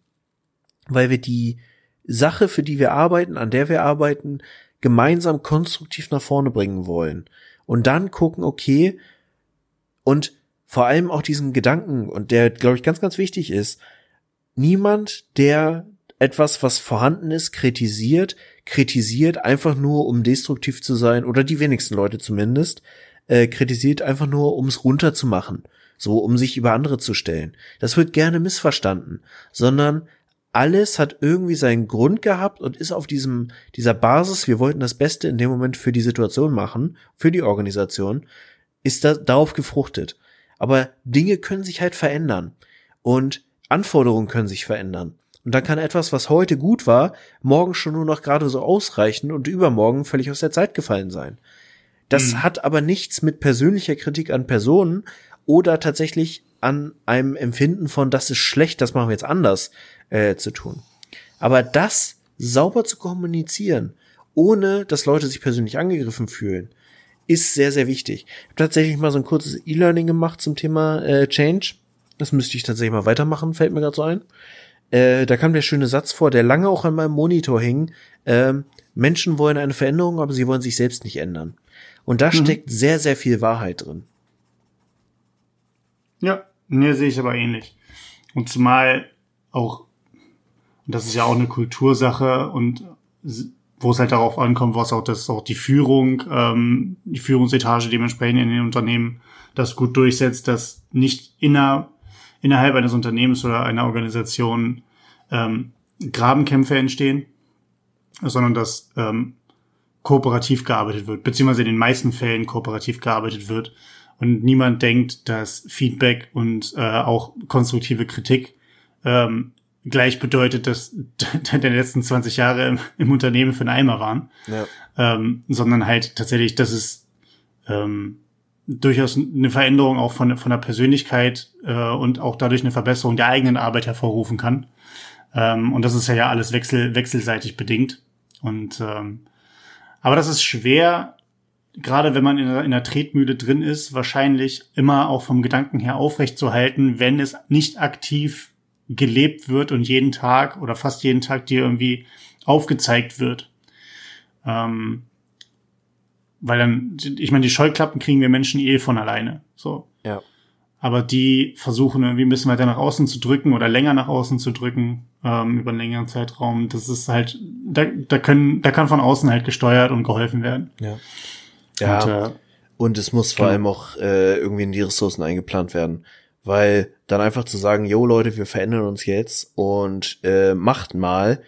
weil wir die Sache, für die wir arbeiten, an der wir arbeiten, gemeinsam konstruktiv nach vorne bringen wollen. Und dann gucken, okay, und vor allem auch diesen Gedanken, und der, glaube ich, ganz, ganz wichtig ist, niemand, der etwas, was vorhanden ist, kritisiert, kritisiert einfach nur, um destruktiv zu sein, oder die wenigsten Leute zumindest, äh, kritisiert einfach nur, um es runterzumachen, so um sich über andere zu stellen. Das wird gerne missverstanden, sondern alles hat irgendwie seinen Grund gehabt und ist auf diesem, dieser Basis, wir wollten das Beste in dem Moment für die Situation machen, für die Organisation, ist da, darauf gefruchtet. Aber Dinge können sich halt verändern und Anforderungen können sich verändern. Und dann kann etwas, was heute gut war, morgen schon nur noch gerade so ausreichen und übermorgen völlig aus der Zeit gefallen sein. Das mhm. hat aber nichts mit persönlicher Kritik an Personen oder tatsächlich an einem Empfinden von, das ist schlecht, das machen wir jetzt anders, äh, zu tun. Aber das sauber zu kommunizieren, ohne dass Leute sich persönlich angegriffen fühlen, ist sehr, sehr wichtig. Ich habe tatsächlich mal so ein kurzes E-Learning gemacht zum Thema äh, Change. Das müsste ich tatsächlich mal weitermachen, fällt mir gerade so ein. Äh, da kam der schöne Satz vor, der lange auch an meinem Monitor hing. Äh, Menschen wollen eine Veränderung, aber sie wollen sich selbst nicht ändern. Und da mhm. steckt sehr, sehr viel Wahrheit drin. Ja, mir sehe ich aber ähnlich. Und zumal auch, das ist ja auch eine Kultursache und wo es halt darauf ankommt, was auch das auch die Führung, ähm, die Führungsetage dementsprechend in den Unternehmen das gut durchsetzt, dass nicht inner, innerhalb eines Unternehmens oder einer Organisation ähm, Grabenkämpfe entstehen, sondern dass ähm, kooperativ gearbeitet wird, beziehungsweise in den meisten Fällen kooperativ gearbeitet wird und niemand denkt, dass Feedback und äh, auch konstruktive Kritik ähm, gleich bedeutet, dass (laughs) der letzten 20 Jahre im, im Unternehmen für einen Eimer waren, ja. ähm, sondern halt tatsächlich, dass es ähm, durchaus eine Veränderung auch von, von der Persönlichkeit äh, und auch dadurch eine Verbesserung der eigenen Arbeit hervorrufen kann. Ähm, und das ist ja, ja alles wechsel, wechselseitig bedingt. Und ähm, aber das ist schwer, gerade wenn man in einer, in einer Tretmühle drin ist, wahrscheinlich immer auch vom Gedanken her aufrecht zu halten, wenn es nicht aktiv gelebt wird und jeden Tag oder fast jeden Tag dir irgendwie aufgezeigt wird. Ähm, weil dann, ich meine, die Scheuklappen kriegen wir Menschen eh von alleine. So. Ja. Aber die versuchen irgendwie ein bisschen weiter nach außen zu drücken oder länger nach außen zu drücken, ähm, über einen längeren Zeitraum. Das ist halt, da, da können, da kann von außen halt gesteuert und geholfen werden. Ja. Ja. Und, äh, und es muss vor genau. allem auch äh, irgendwie in die Ressourcen eingeplant werden. Weil dann einfach zu sagen, yo Leute, wir verändern uns jetzt und äh, macht mal,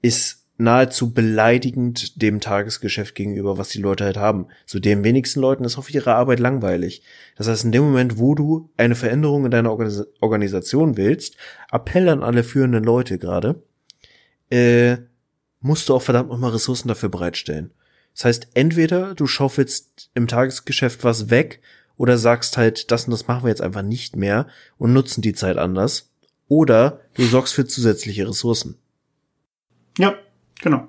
ist nahezu beleidigend dem Tagesgeschäft gegenüber, was die Leute halt haben. So den wenigsten Leuten ist auf ihre Arbeit langweilig. Das heißt, in dem Moment, wo du eine Veränderung in deiner Organis Organisation willst, Appell an alle führenden Leute gerade, äh, musst du auch verdammt nochmal Ressourcen dafür bereitstellen. Das heißt, entweder du schaufelst im Tagesgeschäft was weg oder sagst halt, das und das machen wir jetzt einfach nicht mehr und nutzen die Zeit anders. Oder du sorgst für zusätzliche Ressourcen. Ja, genau.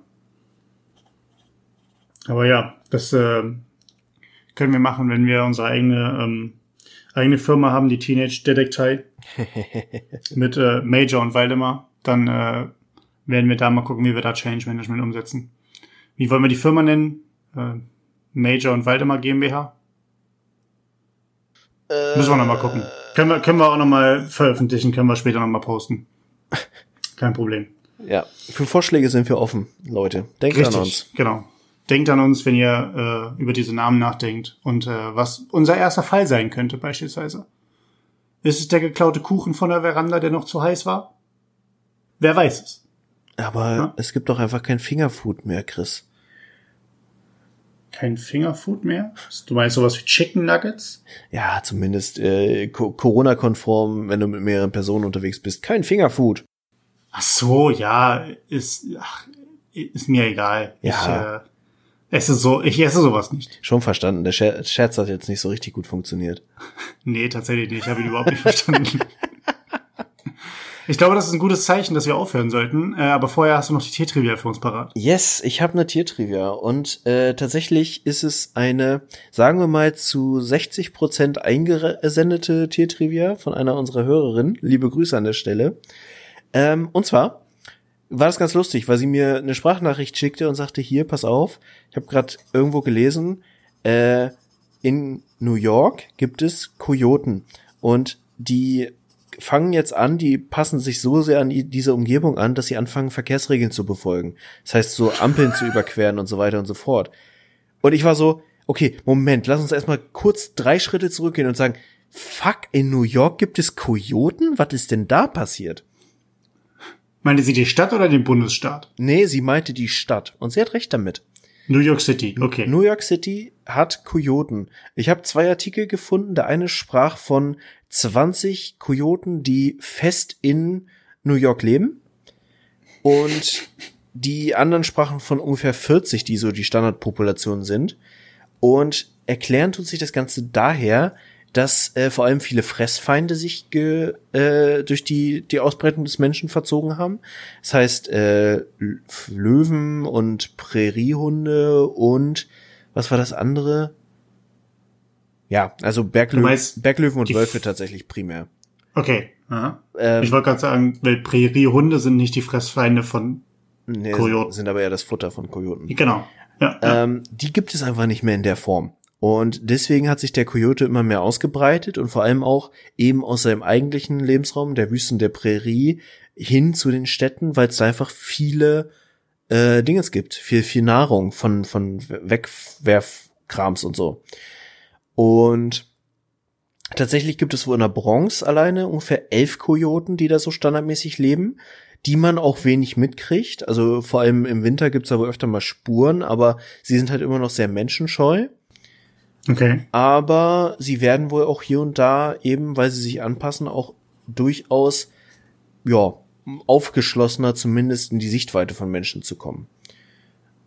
Aber ja, das äh, können wir machen, wenn wir unsere eigene ähm, eigene Firma haben, die Teenage Detektei (laughs) mit äh, Major und Waldemar. Dann äh, werden wir da mal gucken, wie wir da Change Management umsetzen. Wie wollen wir die Firma nennen? Äh, Major und Waldemar GmbH? Äh, Müssen wir nochmal gucken. Können wir, können wir auch nochmal veröffentlichen, können wir später nochmal posten. Kein Problem. Ja, für Vorschläge sind wir offen, Leute. Denkt Richtig, an uns. Genau. Denkt an uns, wenn ihr äh, über diese Namen nachdenkt und äh, was unser erster Fall sein könnte, beispielsweise. Ist es der geklaute Kuchen von der Veranda, der noch zu heiß war? Wer weiß es. Aber ja? es gibt doch einfach kein Fingerfood mehr, Chris kein Fingerfood mehr? Du meinst sowas wie Chicken Nuggets? Ja, zumindest äh, Corona-konform, wenn du mit mehreren Personen unterwegs bist. Kein Fingerfood. Ach so, ja, ist, ach, ist mir egal. Ja. Ich, äh, esse so, ich esse sowas nicht. Schon verstanden. Der Scherz hat jetzt nicht so richtig gut funktioniert. (laughs) nee, tatsächlich nicht. Ich habe ihn überhaupt nicht verstanden. (laughs) Ich glaube, das ist ein gutes Zeichen, dass wir aufhören sollten. Äh, aber vorher hast du noch die Tiertrivia für uns parat. Yes, ich habe eine Tiertrivia. Und äh, tatsächlich ist es eine, sagen wir mal, zu 60 Prozent eingesendete Tiertrivia von einer unserer Hörerinnen. Liebe Grüße an der Stelle. Ähm, und zwar war das ganz lustig, weil sie mir eine Sprachnachricht schickte und sagte, hier, pass auf, ich habe gerade irgendwo gelesen, äh, in New York gibt es Kojoten. Und die fangen jetzt an, die passen sich so sehr an die, diese Umgebung an, dass sie anfangen, Verkehrsregeln zu befolgen. Das heißt, so Ampeln zu überqueren und so weiter und so fort. Und ich war so, okay, Moment, lass uns erstmal kurz drei Schritte zurückgehen und sagen, fuck, in New York gibt es Kojoten? Was ist denn da passiert? Meinte sie die Stadt oder den Bundesstaat? Nee, sie meinte die Stadt. Und sie hat recht damit. New York City, okay. New York City hat Kojoten. Ich habe zwei Artikel gefunden. Der eine sprach von 20 Kojoten, die fest in New York leben. Und die anderen sprachen von ungefähr 40, die so die Standardpopulation sind. Und erklären tut sich das Ganze daher, dass äh, vor allem viele Fressfeinde sich ge, äh, durch die, die Ausbreitung des Menschen verzogen haben. Das heißt, äh, Löwen und Präriehunde und was war das andere? Ja, also Berglö Berglöwen und Wölfe tatsächlich primär. Okay. Ähm, ich wollte gerade sagen, weil Präriehunde sind nicht die Fressfeinde von nee, Kojoten. Sind aber eher das Futter von Kojoten. Genau. Ja, ja. Ähm, die gibt es einfach nicht mehr in der Form. Und deswegen hat sich der Coyote immer mehr ausgebreitet und vor allem auch eben aus seinem eigentlichen Lebensraum, der Wüsten der Prärie, hin zu den Städten, weil es da einfach viele äh, Dinges gibt, viel, viel Nahrung von, von Wegwerfkrams und so. Und tatsächlich gibt es wohl in der Bronx alleine ungefähr elf Kojoten, die da so standardmäßig leben, die man auch wenig mitkriegt. Also vor allem im Winter gibt's da wohl öfter mal Spuren, aber sie sind halt immer noch sehr menschenscheu. Okay. Aber sie werden wohl auch hier und da eben, weil sie sich anpassen, auch durchaus, ja, aufgeschlossener zumindest in die Sichtweite von Menschen zu kommen.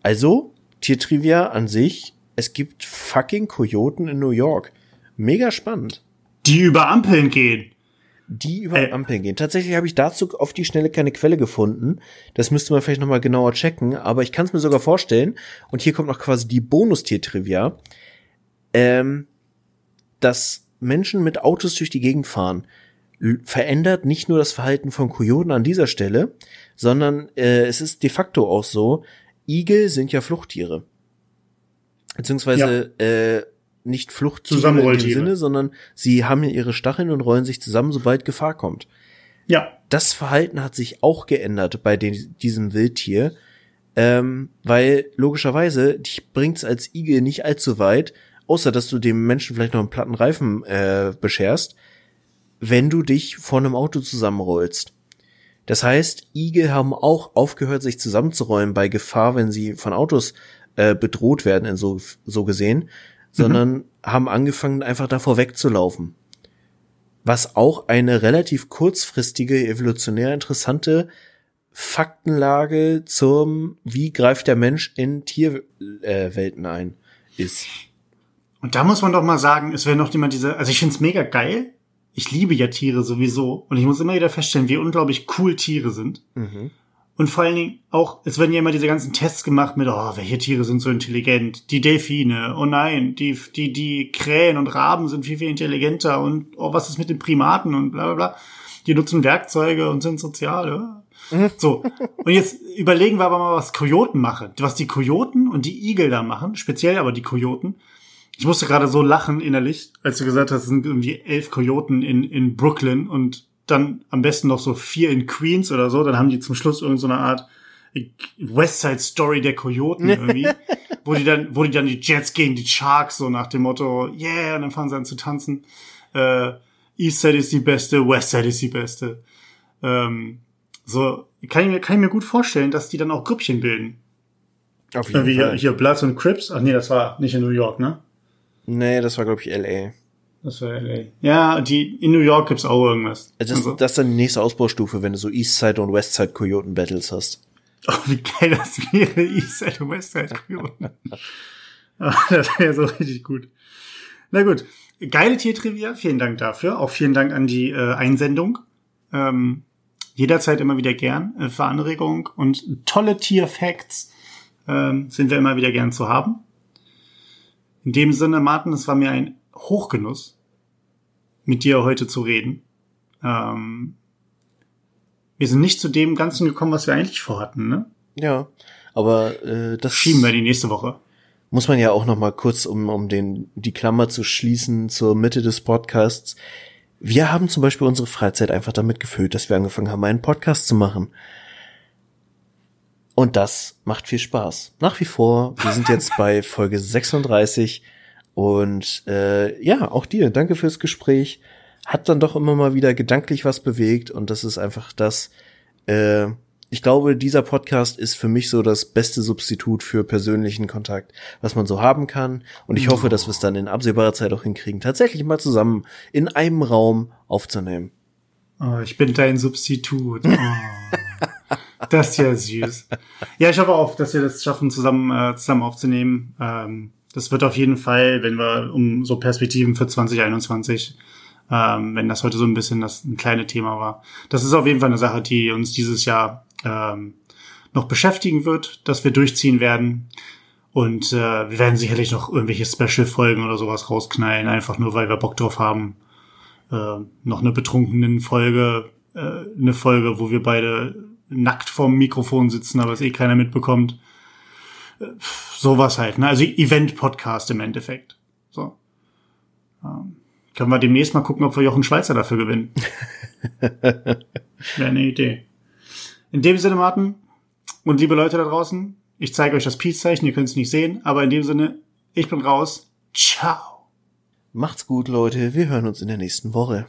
Also, Tiertrivia an sich, es gibt fucking Kojoten in New York. Mega spannend. Die über Ampeln gehen. Die über äh. Ampeln gehen. Tatsächlich habe ich dazu auf die Schnelle keine Quelle gefunden. Das müsste man vielleicht nochmal genauer checken, aber ich kann es mir sogar vorstellen. Und hier kommt noch quasi die Bonus-Tier-Trivia ähm, dass Menschen mit Autos durch die Gegend fahren, verändert nicht nur das Verhalten von Kojoten an dieser Stelle, sondern äh, es ist de facto auch so, Igel sind ja Fluchttiere. Beziehungsweise ja. äh, nicht Fluchttiere in dem Sinne, sondern sie haben ja ihre Stacheln und rollen sich zusammen, sobald Gefahr kommt. Ja. Das Verhalten hat sich auch geändert bei den, diesem Wildtier, ähm, weil logischerweise dich bringt's als Igel nicht allzu weit, außer dass du dem Menschen vielleicht noch einen platten Reifen äh, bescherst, wenn du dich vor einem Auto zusammenrollst. Das heißt, Igel haben auch aufgehört, sich zusammenzurollen bei Gefahr, wenn sie von Autos äh, bedroht werden, in so, so gesehen, sondern mhm. haben angefangen, einfach davor wegzulaufen. Was auch eine relativ kurzfristige, evolutionär interessante Faktenlage zum, wie greift der Mensch in Tierwelten äh, ein, ist. Und da muss man doch mal sagen, es wäre noch immer diese, also ich find's mega geil. Ich liebe ja Tiere sowieso. Und ich muss immer wieder feststellen, wie unglaublich cool Tiere sind. Mhm. Und vor allen Dingen auch, es werden ja immer diese ganzen Tests gemacht mit, oh, welche Tiere sind so intelligent? Die Delfine, oh nein, die, die, die Krähen und Raben sind viel, viel intelligenter und oh, was ist mit den Primaten und bla bla bla. Die nutzen Werkzeuge und sind sozial. Mhm. So. Und jetzt überlegen wir aber mal, was Kojoten machen. Was die Kojoten und die Igel da machen, speziell aber die Kojoten, ich musste gerade so lachen innerlich, als du gesagt hast, es sind irgendwie elf Kojoten in, in Brooklyn und dann am besten noch so vier in Queens oder so. Dann haben die zum Schluss irgendeine so Art Westside Story der Kojoten (laughs) irgendwie, wo die dann, wo die dann die Jets gegen die Sharks so nach dem Motto, yeah, und dann fangen sie an zu tanzen. Äh, Eastside ist die beste, Westside ist die beste. Ähm, so kann ich mir kann ich mir gut vorstellen, dass die dann auch Grüppchen bilden. Auf jeden Fall. Hier, hier Bloods und Crips. Ach nee, das war nicht in New York, ne? Nee, das war, glaube ich, LA. Das war LA. Ja, die, in New York gibt's auch irgendwas. Das, also. das ist dann die nächste Ausbaustufe, wenn du so Eastside und Westside Coyoten Battles hast. Oh, wie geil (laughs) das wäre, Eastside und Westside Coyoten. das wäre so richtig gut. Na gut. Geile Tiertrivia, vielen Dank dafür. Auch vielen Dank an die äh, Einsendung. Ähm, jederzeit immer wieder gern äh, für Anregung und tolle Tierfacts ähm, sind wir immer wieder gern zu haben. In dem Sinne, Martin, es war mir ein Hochgenuss, mit dir heute zu reden. Ähm, wir sind nicht zu dem Ganzen gekommen, was wir eigentlich vorhatten, ne? Ja, aber äh, das schieben wir die nächste Woche. Muss man ja auch noch mal kurz, um um den die Klammer zu schließen zur Mitte des Podcasts. wir haben zum Beispiel unsere Freizeit einfach damit gefüllt, dass wir angefangen haben, einen Podcast zu machen. Und das macht viel Spaß. Nach wie vor, wir sind jetzt bei (laughs) Folge 36 und äh, ja, auch dir, danke fürs Gespräch. Hat dann doch immer mal wieder gedanklich was bewegt und das ist einfach das, äh, ich glaube, dieser Podcast ist für mich so das beste Substitut für persönlichen Kontakt, was man so haben kann. Und ich hoffe, dass wir es dann in absehbarer Zeit auch hinkriegen, tatsächlich mal zusammen in einem Raum aufzunehmen. Oh, ich bin dein Substitut. Oh. (laughs) das ist ja süß. Ja, ich hoffe auch, dass wir das schaffen, zusammen, äh, zusammen aufzunehmen. Ähm, das wird auf jeden Fall, wenn wir um so Perspektiven für 2021 ähm, wenn das heute so ein bisschen das ein kleines Thema war. Das ist auf jeden Fall eine Sache, die uns dieses Jahr ähm, noch beschäftigen wird, dass wir durchziehen werden. Und äh, wir werden sicherlich noch irgendwelche Special-Folgen oder sowas rausknallen, einfach nur weil wir Bock drauf haben. Äh, noch eine betrunkenen Folge, äh, eine Folge, wo wir beide nackt vorm Mikrofon sitzen, aber es eh keiner mitbekommt. Sowas halt, ne? Also Event-Podcast im Endeffekt. So. Ähm, können wir demnächst mal gucken, ob wir Jochen Schweizer dafür gewinnen. (laughs) Wäre eine Idee. In dem Sinne, Martin und liebe Leute da draußen, ich zeige euch das Peace-Zeichen, ihr könnt es nicht sehen, aber in dem Sinne, ich bin raus. Ciao. Macht's gut, Leute. Wir hören uns in der nächsten Woche.